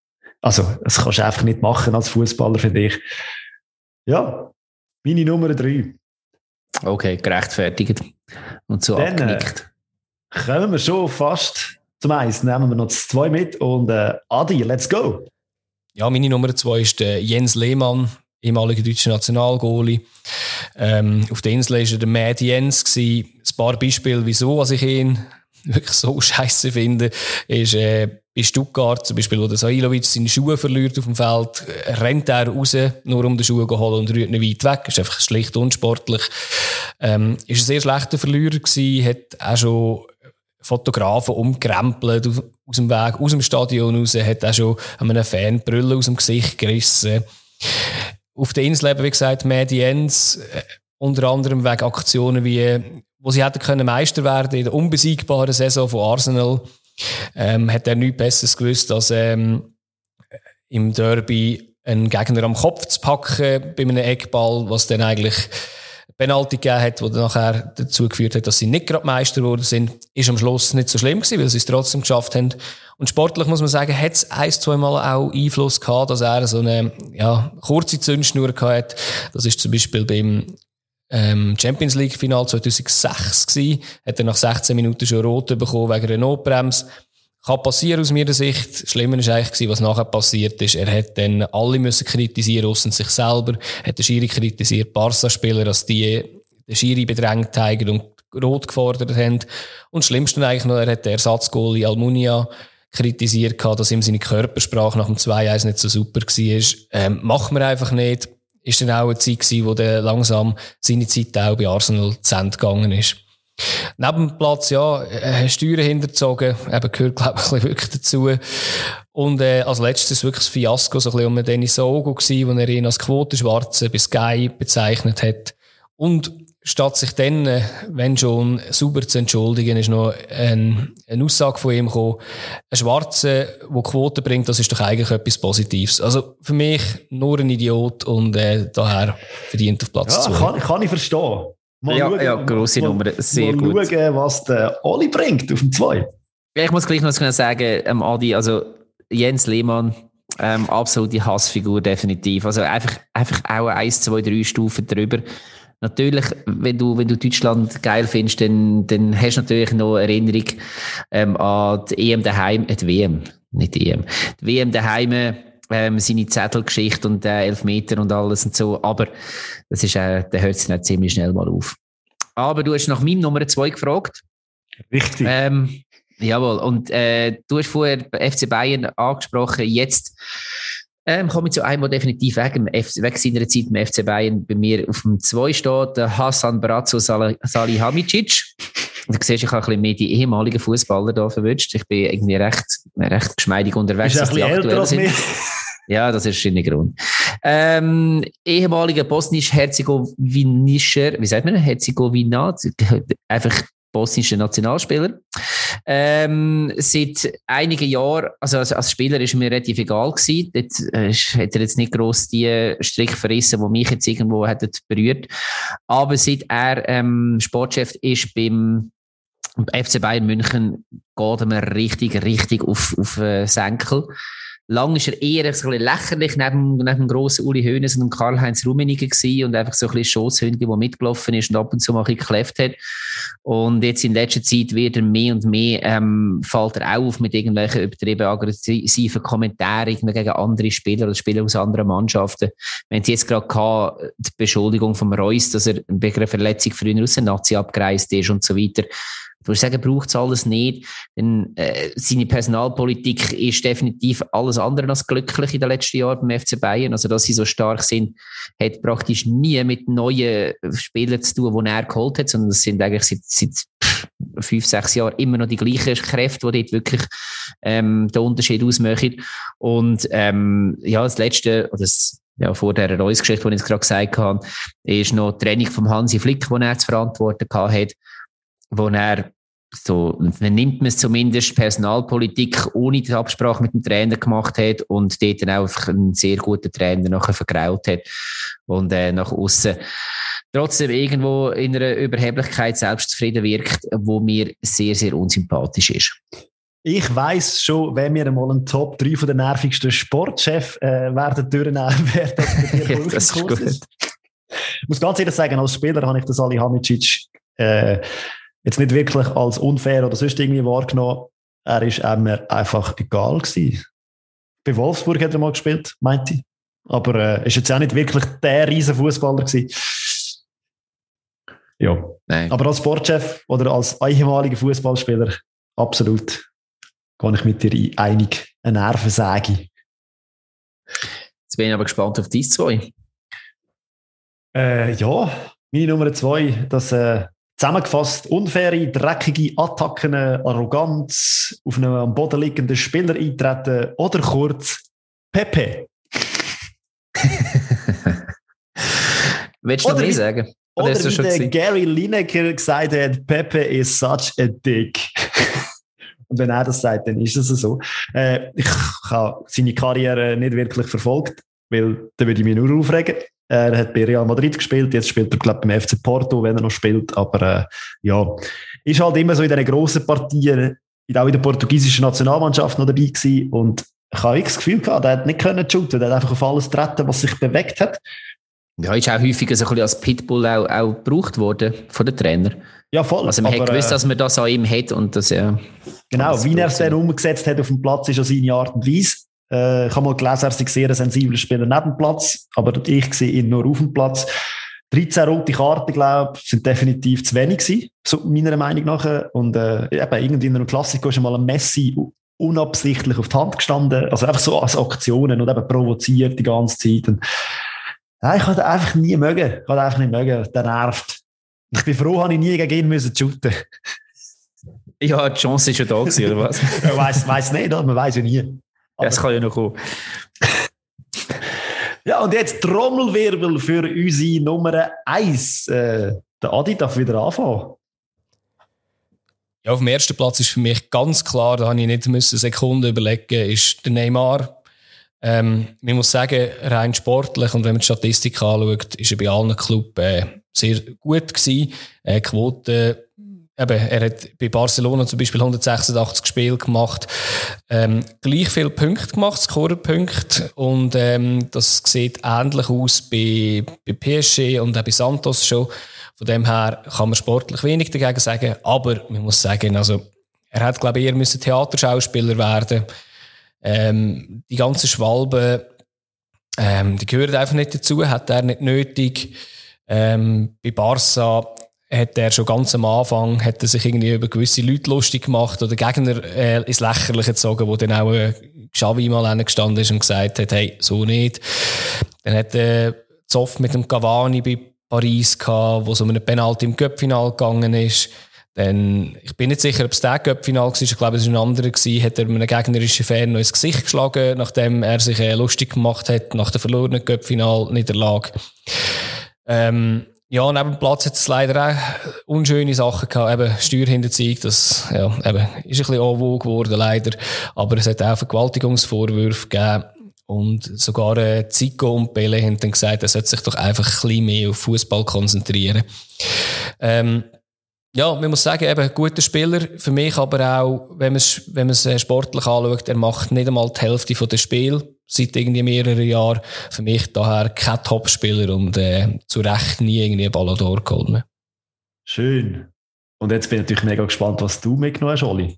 Speaker 2: Also, das kannst du einfach nicht machen als Fußballer für dich. Ja, meine Nummer drei.
Speaker 1: Okay, gerechtfertigt. Und so Dann, äh, abgenickt.
Speaker 2: Äh, kommen wir schon fast zum Eis. Nehmen wir noch das zwei mit und äh, Adi, let's go.
Speaker 3: Ja, meine Nummer zwei ist der Jens Lehmann ehemaliger deutscher Nationalgoalie. Ähm, auf der Insel war er der Mad Jens. Gewesen. Ein paar Beispiele, wieso ich ihn <laughs> wirklich so scheiße finde, ist äh, bei Stuttgart, zum Beispiel, wo der Sailovic seine Schuhe verliert auf dem Feld, rennt er raus, nur um die Schuhe zu holen und rührt ihn weit weg. Ist einfach schlicht unsportlich. Ähm, ist ein sehr schlechter Verlierer gewesen, hat auch schon Fotografen umkrempelt aus dem Weg, aus dem Stadion raus, hat auch schon einem Fan Brille aus dem Gesicht gerissen. Auf der Insel eben, wie gesagt, Mediens, äh, unter anderem wegen Aktionen wie, wo sie hätten können Meister werden in der unbesiegbaren Saison von Arsenal, ähm, hat er nichts Besseres gewusst, als ähm, im Derby einen Gegner am Kopf zu packen bei einem Eckball, was dann eigentlich Penalty gegeben hat, die nachher dazu geführt hat, dass sie nicht gerade Meister geworden sind, ist am Schluss nicht so schlimm gewesen, weil sie es trotzdem geschafft haben. Und sportlich muss man sagen, hat es ein, zwei Mal auch Einfluss gehabt, dass er so eine, ja, kurze Zündschnur gehabt hat. Das ist zum Beispiel beim ähm, Champions League Final 2006 gewesen. Hat er nach 16 Minuten schon rot bekommen wegen einer Notbremse. Kann passieren aus meiner Sicht. Schlimmer ist eigentlich was nachher passiert ist. Er hat dann alle müssen kritisieren, aussen sich selber. Hat den Schiri kritisiert, Barca-Spieler, dass die den Schiri bedrängt haben und rot gefordert haben. Und das Schlimmste eigentlich noch, er hat den Ersatzgoalie Almunia kritisiert dass ihm seine Körpersprache nach dem 2-1 nicht so super war. Ähm, macht man einfach nicht. Ist dann auch eine Zeit gewesen, wo dann langsam seine Zeit auch bei Arsenal zu Ende gegangen ist. Neben dem Platz, ja, äh, Steuern hinterzogen, eben gehört, glaube ich, wirklich dazu. Und, äh, als letztes wirklich das Fiasko, so ein bisschen um Dennis Ogo gewesen, wo er ihn als Quotenschwarze bis Sky bezeichnet hat. Und statt sich dann, äh, wenn schon, super zu entschuldigen, ist noch ein, eine Aussage von ihm gekommen. Ein Schwarzer, der Quote bringt, das ist doch eigentlich etwas Positives. Also für mich nur ein Idiot und äh, daher verdient auf Platz
Speaker 2: ja, zu. Kann, kann ich verstehen.
Speaker 1: Mal ja, schauen, ja, grosse Nummer, sehr
Speaker 2: mal
Speaker 1: gut.
Speaker 2: schauen, was der Oli bringt auf dem 2.
Speaker 1: Ja, ich muss gleich noch sagen, ähm, Adi, also Jens Lehmann, ähm, absolute Hassfigur, definitiv. Also einfach, einfach auch eins, zwei, drei Stufen drüber. Natürlich, wenn du, wenn du Deutschland geil findest, dann, dann hast du natürlich noch Erinnerung ähm, an die EM daheim, äh, die WM, nicht die EM, die WM daheim, ähm, seine Zettelgeschichte und äh, Elfmeter und alles und so. Aber das ist, äh, der hört sich nicht ziemlich schnell mal auf. Aber du hast nach meinem Nummer zwei gefragt.
Speaker 2: Richtig.
Speaker 1: Ähm, jawohl. Und äh, du hast vorher FC Bayern angesprochen. Jetzt ähm, komme ich zu einem, der definitiv wegen, wegen seiner Zeit im FC Bayern bei mir auf dem 2 steht, der Hassan Brazzo Salihamidzic. Du siehst, ich habe ein bisschen mehr die ehemaligen Fußballer da verwünscht. Ich bin irgendwie recht, recht geschmeidig unterwegs.
Speaker 2: Ist ein bisschen älter als mir. <laughs>
Speaker 1: Ja, das ist ein Grund. Ähm, ehemaliger bosnisch-herzegowinischer, wie sagt man, Herzegowina, einfach bosnischer Nationalspieler. Ähm, seit einigen Jahren, also als, als, Spieler ist mir relativ egal gewesen. Dort äh, hat er jetzt nicht gross die Strick verrissen, die mich jetzt irgendwo hätten berührt. Aber seit er ähm, Sportchef ist beim FC Bayern München, geht mir richtig, richtig auf, auf äh, Senkel. Lang ist er eher ein bisschen lächerlich neben, neben dem grossen Uli Hoeneß und Karl-Heinz Rummenigge gewesen und einfach so ein bisschen Schosshündchen, der mitgelaufen ist und ab und zu mal ein gekläfft hat. Und jetzt in letzter Zeit wird er mehr und mehr, ähm, fällt er auf mit irgendwelchen übertrieben aggressiven Kommentaren gegen andere Spieler oder Spieler aus anderen Mannschaften. Wenn es jetzt gerade gehabt, die Beschuldigung vom Reus, dass er wegen einer Verletzung früher aus der Nazi abgereist ist und so weiter, Du würdest sagen, braucht es alles nicht. Denn äh, seine Personalpolitik ist definitiv alles andere als glücklich in den letzten Jahren beim FC Bayern. Also, dass sie so stark sind, hat praktisch nie mit neuen Spielern zu tun, die er geholt hat, sondern es sind eigentlich seit, seit fünf, sechs Jahren immer noch die gleichen Kräfte, die dort wirklich ähm, den Unterschied ausmachen. Und ähm, ja, das Letzte, oder das ja, vor der Reus-Geschichte, die ich jetzt gerade gesagt habe, ist noch die Training von Hansi Flick, die er zu verantworten hat, wo er so, nimmt man es zumindest Personalpolitik ohne die Absprache mit dem Trainer gemacht hat und dort dann auch einen sehr guten Trainer nachher vergraut hat und äh, nach außen trotzdem irgendwo in einer Überheblichkeit selbstzufrieden wirkt, wo mir sehr, sehr unsympathisch ist.
Speaker 2: Ich weiß schon, wenn wir einmal einen Top 3 von den nervigsten Sportchef äh, werden durchnehmen, <laughs> wer das bei dir <laughs> ja, das ist gut. Ich muss ganz ehrlich sagen, als Spieler habe ich das Ali Hamicic äh, jetzt nicht wirklich als unfair oder sonst irgendwie wahrgenommen. Er ist mir einfach egal gewesen. Bei Wolfsburg hat er mal gespielt, meinte ich. Aber er äh, ist jetzt auch nicht wirklich der riesen Fußballer gewesen. Ja. Nein. Aber als Sportchef oder als ehemaliger Fußballspieler absolut kann ich mit dir einig. Eine Nervensäge.
Speaker 1: Jetzt bin ich aber gespannt auf dies zwei.
Speaker 2: Äh, ja, meine Nummer zwei, das äh, Zusammengefasst, unfaire, dreckige Attacken, Arroganz, auf einen am Boden liegenden Spieler eintreten oder kurz Pepe. <laughs>
Speaker 1: Willst du noch mehr sagen?
Speaker 2: Oder, oder wie der gesehen? Gary Lineker gesagt hat, Pepe is such a dick. <laughs> Und wenn er das sagt, dann ist es so. Äh, ich habe seine Karriere nicht wirklich verfolgt, weil dann würde ich mich nur aufregen. Er hat bei Real Madrid gespielt, jetzt spielt er, glaube ich, beim FC Porto, wenn er noch spielt. Aber äh, ja, ist halt immer so in diesen grossen Partien, auch in der portugiesischen Nationalmannschaft noch dabei gewesen. Und ich habe das Gefühl gehabt, er hat nicht können shooten, er hat einfach auf alles treten, was sich bewegt hat.
Speaker 1: Ja, ist auch häufig so ein bisschen als Pitbull auch, auch gebraucht worden von den Trainer.
Speaker 2: Ja, voll.
Speaker 1: Also man aber, hat gewusst, äh, dass man das an ihm hat und das ja.
Speaker 2: Genau, wie er es dann umgesetzt hat auf dem Platz, ist an seine Art und Weise. Äh, ich habe mal gelesen, er sei sehr ein sensibler Spieler neben dem Platz, aber ich sehe ihn nur auf dem Platz. 13 rote Karten, glaube ich, sind definitiv zu wenig gewesen, so meiner Meinung nach. Und äh, eben, irgendwie in einem Klassiker ist mal ein Messi unabsichtlich auf die Hand gestanden, also einfach so als Aktionen und eben provoziert die ganze Zeit. Und, ja, ich hatte einfach nie mögen, ich hatte einfach nicht mögen, der nervt. Ich bin froh, habe ich nie gegen ihn müssen shooten.
Speaker 1: Ja, die Chance ist ja da gewesen, oder was? <laughs>
Speaker 2: man weiß, weiß nicht, man weiß ja nie.
Speaker 1: Aber das kann ja noch kommen. <laughs>
Speaker 2: ja, und jetzt Trommelwirbel für unsere Nummer 1. Äh, der Adi darf wieder anfangen.
Speaker 3: Ja, auf dem ersten Platz ist für mich ganz klar, da habe ich nicht eine Sekunde überlegen, ist der Neymar. Ähm, man muss sagen, rein sportlich und wenn man die Statistik anschaut, ist er bei allen Clubs äh, sehr gut gewesen. Äh, Quote eben, er hat bei Barcelona zum Beispiel 186 Spiele gemacht, ähm, gleich viele Punkte gemacht, Scorerpunkte, und ähm, das sieht ähnlich aus bei, bei PSG und auch bei Santos schon. Von dem her kann man sportlich wenig dagegen sagen, aber man muss sagen, also, er hat, glaube ich, eher müssen Theaterschauspieler werden. Ähm, die ganzen Schwalben, ähm, die gehören einfach nicht dazu, hat er nicht nötig. Ähm, bei Barca hat er schon ganz am Anfang hat er sich irgendwie über gewisse Leute lustig gemacht oder Gegner äh, ins Lächerliche gezogen, wo dann auch äh, Xavi mal gestanden ist und gesagt hat, hey, so nicht. Dann hat er äh, Zoff mit dem Cavani bei Paris gehabt, wo so um eine Penalty im Köpfinal gegangen ist. Dann, ich bin nicht sicher, ob es der Cup-Final war. Ich glaube, es war ein anderer gewesen. Hat er einem gegnerischen Fan noch ins Gesicht geschlagen, nachdem er sich äh, lustig gemacht hat nach der verlorenen Cup-Final-Niederlage. Ähm, ja, neben dem Platz hat es leider auch unschöne Sachen gehabt. Eben Steuerhinterziehung, das ja, eben, ist ein bisschen en geworden, leider. Aber es hat auch Vergewaltigungsvorwürfe gegeben. Und sogar äh, Zico und Pele haben dann gesagt, er sollte sich doch einfach ein bisschen mehr auf Fußball konzentrieren. Ähm, ja, man muss sagen, eben guter Spieler. Für mich aber auch, wenn man es, wenn man es äh, sportlich anschaut, er macht nicht einmal die Hälfte von Spiel seit irgendwie mehreren Jahren. Für mich daher kein Topspieler und äh, zu Recht nie irgendwie ein Ballon d'Or geholt. Ne?
Speaker 2: Schön. Und jetzt bin ich natürlich mega gespannt, was du mitgenommen hast, Oli.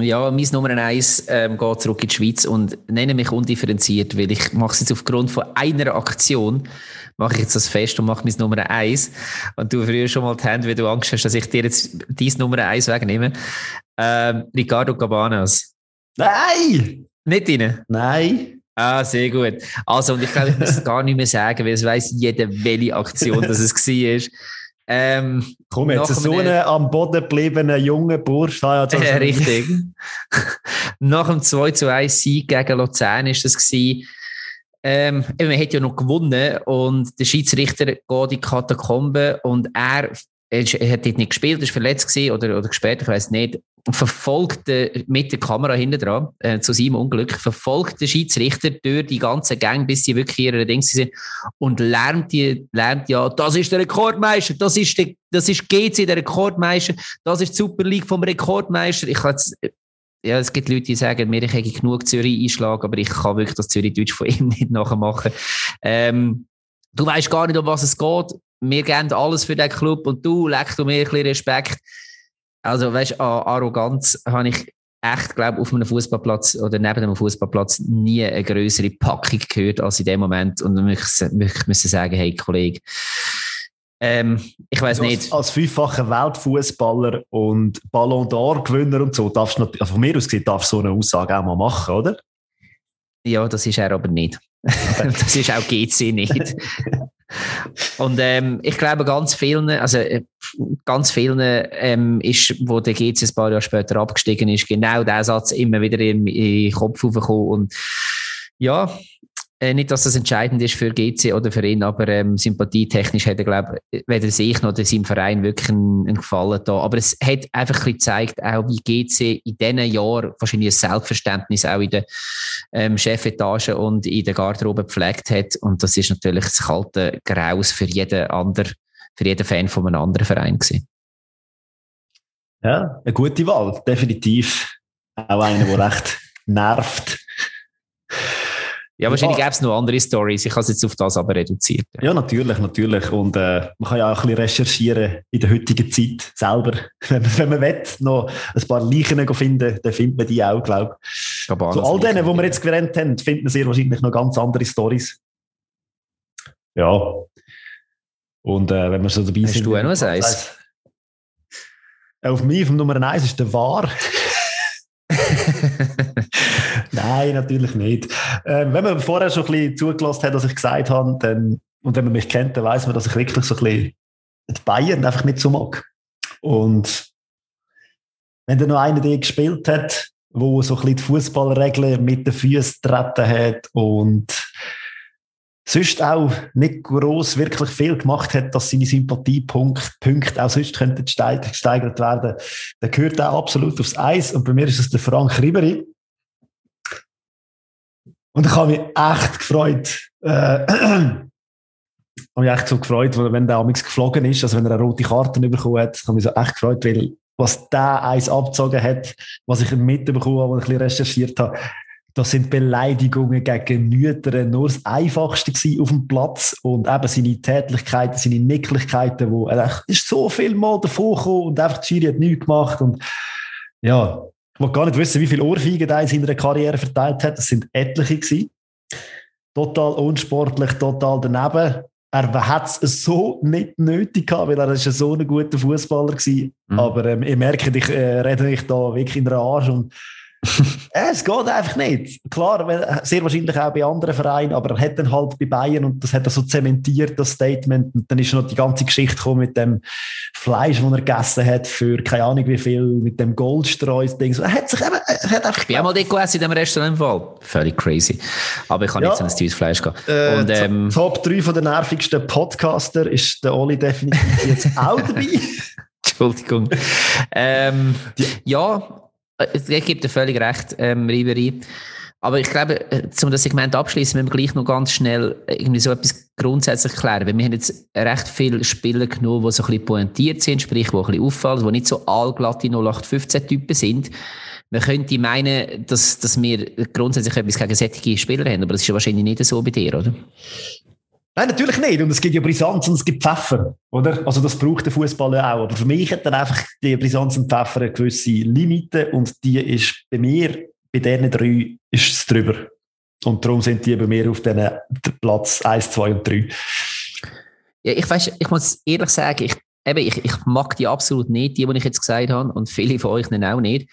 Speaker 1: Ja, mein Nummer eins ähm, geht zurück in die Schweiz und nenne mich undifferenziert, weil ich mache es jetzt aufgrund von einer Aktion, mache ich jetzt das fest und mache mein Nummer eins. Und du früher schon mal die Hände, wie du Angst hast, dass ich dir jetzt dein Nummer eins wegnehme. Ähm, Ricardo Cabanas.
Speaker 2: Nein!
Speaker 1: Nicht rein?
Speaker 2: Nein.
Speaker 1: Ah, sehr gut. Also, und ich glaube, ich muss es gar nicht mehr sagen, weil es weiß jeder, welche Aktion das es war.
Speaker 2: Ähm, Komm, jetzt so einen am Boden gebliebenen jungen Bursch. Ah,
Speaker 1: ja, äh, richtig. <laughs> nach dem 2 zu 1 Sieg gegen Luzern war das. Gewesen. Ähm, man hat ja noch gewonnen und der Schiedsrichter geht in die Katakombe und er, er, hat dort nicht gespielt, ist verletzt gewesen oder, oder gesperrt, ich weiß nicht, verfolgt mit der Kamera hinten dran, äh, zu seinem Unglück, verfolgt der Schiedsrichter durch die ganze Gang, bis sie wirklich ihre Dings sind und lernt, die, lernt ja, das ist der Rekordmeister, das ist, der, das ist GC, der Rekordmeister, das ist die Super League vom Rekordmeister. Ich ja, es gibt Leute, die sagen, mir, ich hätte genug Zürich einschlagen, aber ich kann wirklich das Zürich-Deutsch von <laughs> ihm nicht nachmachen. Ähm, du weißt gar nicht, um was es geht. Wir geben alles für den Club und du legst du mir ein bisschen Respekt. Also, weißt du, an Arroganz habe ich echt, glaube auf einem Fußballplatz oder neben einem Fußballplatz nie eine größere Packung gehört als in dem Moment. Und ich müssen sagen, hey, Kollege, ähm, ich weiß also nicht.
Speaker 2: Als fünffacher Weltfußballer und Ballon d'Or-Gewinner und so, darfst du, also von mir aus gesehen, darfst du so eine Aussage auch mal machen, oder?
Speaker 1: Ja, das ist er aber nicht. <laughs> das ist auch GC nicht. <laughs> Und ähm, ich glaube, ganz vielen, also äh, ganz vielen ähm, ist, wo der GC ein paar Jahre später abgestiegen ist, genau der Satz immer wieder in, in den Kopf aufgekommen. Und ja, äh, nicht, dass das entscheidend ist für GC oder für ihn, aber ähm, sympathietechnisch er, glaube ich, weder sich noch seinem Verein wirklich einen, einen Gefallen da. Aber es hat einfach ein gezeigt, auch wie GC in diesen Jahren wahrscheinlich ein Selbstverständnis auch in der ähm, Chefetage und in der Garderobe gepflegt hat. Und das ist natürlich das kalte Graus für jeden anderen, für jeden Fan von einem anderen Verein gewesen.
Speaker 2: Ja, eine gute Wahl, definitiv. Auch einer, der recht nervt.
Speaker 1: Ja, wahrscheinlich ja. gäbe es noch andere Stories. Ich habe es jetzt auf das aber reduziert.
Speaker 2: Ja, ja natürlich, natürlich. Und äh, man kann ja auch ein bisschen recherchieren in der heutigen Zeit selber. <laughs> Wenn man, wenn man will, noch ein paar Leichen finden, dann findet man die auch, glaube ich. Zu all denen, die wir jetzt gerannt haben, finden sehr wahrscheinlich noch ganz andere Stories. Ja. Und äh, wenn wir so dabei
Speaker 1: Hast
Speaker 2: sind...
Speaker 1: Hast du auch noch eins?
Speaker 2: Auf mich, auf Nummer eins ist der War. <laughs> Nein, natürlich nicht. Ähm, wenn man vorher schon ein bisschen zugelassen hat, was ich gesagt habe, dann, und wenn man mich kennt, dann weiß man, dass ich wirklich so ein bisschen die Bayern einfach nicht so mag. Und wenn dann noch einer der gespielt hat, wo so ein bisschen die Fußballregeln mit den Füßen treten hat und sonst auch nicht groß wirklich viel gemacht hat, dass seine Sympathiepunkte auch sonst könnten gesteigert werden, dann gehört er absolut aufs Eis. Und bei mir ist es der Frank Ribery. Und ich habe mich echt gefreut. Äh, <clears throat> habe mich echt so gefreut, wenn der amigs geflogen ist, also wenn er eine rote Karte bekommen hat, habe ich mich so echt gefreut, weil was der eins abgezogen hat, was ich mitbekommen habe, was ich ein bisschen recherchiert habe, das sind Beleidigungen gegen Mütter nur das Einfachste auf dem Platz und eben seine Tätlichkeiten, seine Nicklichkeiten, wo er ist so viel Mal davor gekommen und einfach die Schiri hat nichts gemacht und ja, ich will gar nicht wissen, wie viele Ohrfeigen er in seiner Karriere verteilt hat. Das sind etliche gewesen. Total unsportlich, total daneben. Er hat es so nicht nötig gehabt, weil er ist so ein guter Fußballer war. Mhm. Aber ähm, ihr merkt, ich äh, rede mich da wirklich in der Arsch und <laughs> es geht einfach nicht. Klar, sehr wahrscheinlich auch bei anderen Vereinen, aber er hat dann halt bei Bayern und das hat er so zementiert, das Statement. Und dann ist noch die ganze Geschichte gekommen mit dem Fleisch, das er gegessen hat, für keine Ahnung wie viel, mit dem Goldstreus-Ding. Er hat sich eben, er hat
Speaker 1: einfach. Ich bin auch mal dort gegessen in dem Restaurant im Fall. Völlig crazy. Aber ich kann ja. nicht so ein teures Fleisch gehen.
Speaker 2: Äh, und, ähm, Top 3 von der nervigsten Podcaster ist der Oli definitiv jetzt auch dabei. <laughs>
Speaker 1: Entschuldigung. ähm, ja, ich gebe dir völlig recht, ähm, Ribery. Aber ich glaube, äh, um das Segment abschließen, müssen wir gleich noch ganz schnell irgendwie so etwas grundsätzlich klären. Weil wir haben jetzt recht viele Spieler genommen, die so ein bisschen pointiert sind, sprich, die ein bisschen auffallen, die nicht so allglatte 0815-Typen sind. Man könnte meinen, dass, dass wir grundsätzlich etwas gegen solche Spieler haben, aber das ist ja wahrscheinlich nicht so bei dir, oder?
Speaker 2: Nein, natürlich nicht. Und es gibt ja Brisanz und es gibt Pfeffer, oder? Also das braucht der Fußball ja auch. Aber für mich hat dann einfach die Brisanz und Pfeffer eine gewisse Limite und die ist bei mir, bei diesen drei, ist es drüber. Und darum sind die bei mir auf diesen Platz 1, 2 und 3.
Speaker 1: Ja, ich weiß, ich muss ehrlich sagen, ich, eben, ich, ich mag die absolut nicht, die, die ich jetzt gesagt habe, und viele von euch auch nicht.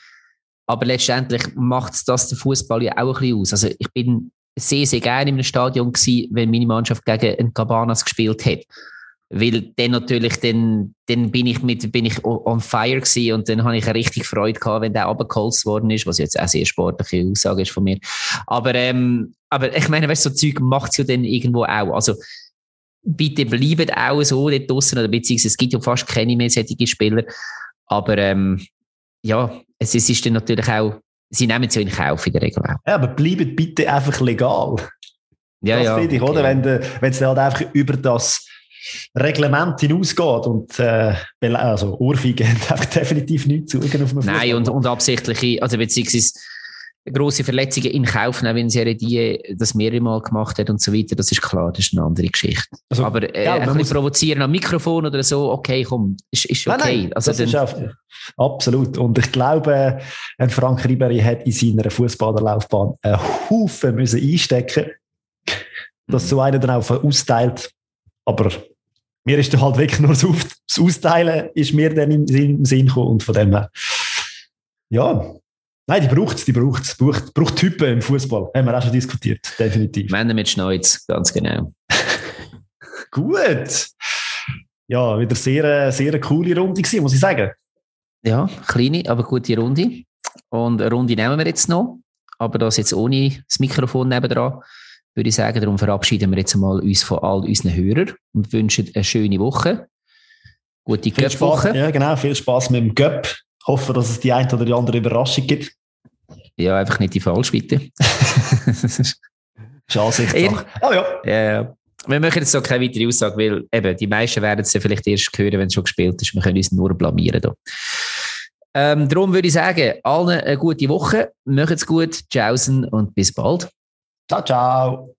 Speaker 1: Aber letztendlich macht das den Fußball ja auch ein bisschen aus. Also ich bin sehr, sehr gerne einem Stadion gewesen, wenn meine Mannschaft gegen ein Cabanas gespielt hat. Weil dann natürlich, dann, dann bin ich mit, bin ich on fire gewesen und dann habe ich eine richtig Freude gehabt, wenn der abgeholzt worden ist, was jetzt auch sehr sportliche Aussage ist von mir. Aber, ähm, aber ich meine, weißt du, so Zeug macht es ja dann irgendwo auch. Also, bitte bleibt auch so dort draussen, oder beziehungsweise es gibt ja fast keine mehr solche Spieler. Aber, ähm, ja, es ist dann natürlich auch, sie nehmen es ja in Kauf in der Regel auch.
Speaker 2: Ja, aber bleibt bitte einfach legal.
Speaker 1: Ja, das
Speaker 2: ja. finde ich, oder? Wenn, es halt einfach über das Reglement hinausgeht und äh, also Ohrfeige hat einfach definitiv nichts zu
Speaker 1: auf dem Nein, und, und absichtliche, also beziehungsweise grosse Verletzungen in Kauf nehmen, wenn sie die das mehrere Mal gemacht hat und so weiter, das ist klar, das ist eine andere Geschichte. Also, Aber äh, ja, ein bisschen provozieren am Mikrofon oder so, okay, komm, ist, ist okay. Nein, nein,
Speaker 2: also das ist auch, absolut. Und ich glaube, ein Frank Ribery hat in seiner Fußballerlaufbahn einen Haufen müssen einstecken dass so einer dann auch austeilt. Aber mir ist dann halt wirklich nur das, Austeilen ist mir dann im, im Sinn gekommen und von dem her, ja, Nein, die braucht es, die braucht es. Braucht, braucht Typen im Fußball. Haben wir auch schon diskutiert, definitiv.
Speaker 1: Männer mit Schneuz, ganz genau. <laughs>
Speaker 2: Gut. Ja, wieder sehr, sehr coole Runde gewesen, muss ich sagen.
Speaker 1: Ja, kleine, aber gute Runde. Und eine Runde nehmen wir jetzt noch. Aber das jetzt ohne das Mikrofon nebendran, würde ich sagen. Darum verabschieden wir jetzt mal uns von all unseren Hörern und wünschen eine schöne Woche. Gute Göpp-Woche.
Speaker 2: Ja, genau. Viel Spaß mit dem Göpp. Hoffe, dass es die eine oder die andere Überraschung gibt.
Speaker 1: Ja, einfach nicht die falsch, bitte.
Speaker 2: Chance
Speaker 1: Oh ja. ja. Wir machen jetzt so keine weitere Aussage, weil eben, die meisten werden es ja vielleicht erst hören, wenn es schon gespielt ist. Wir können uns nur blamieren. Da. Ähm, darum würde ich sagen, allen eine gute Woche. Macht's gut, tschaußen und bis bald.
Speaker 2: Ciao, ciao.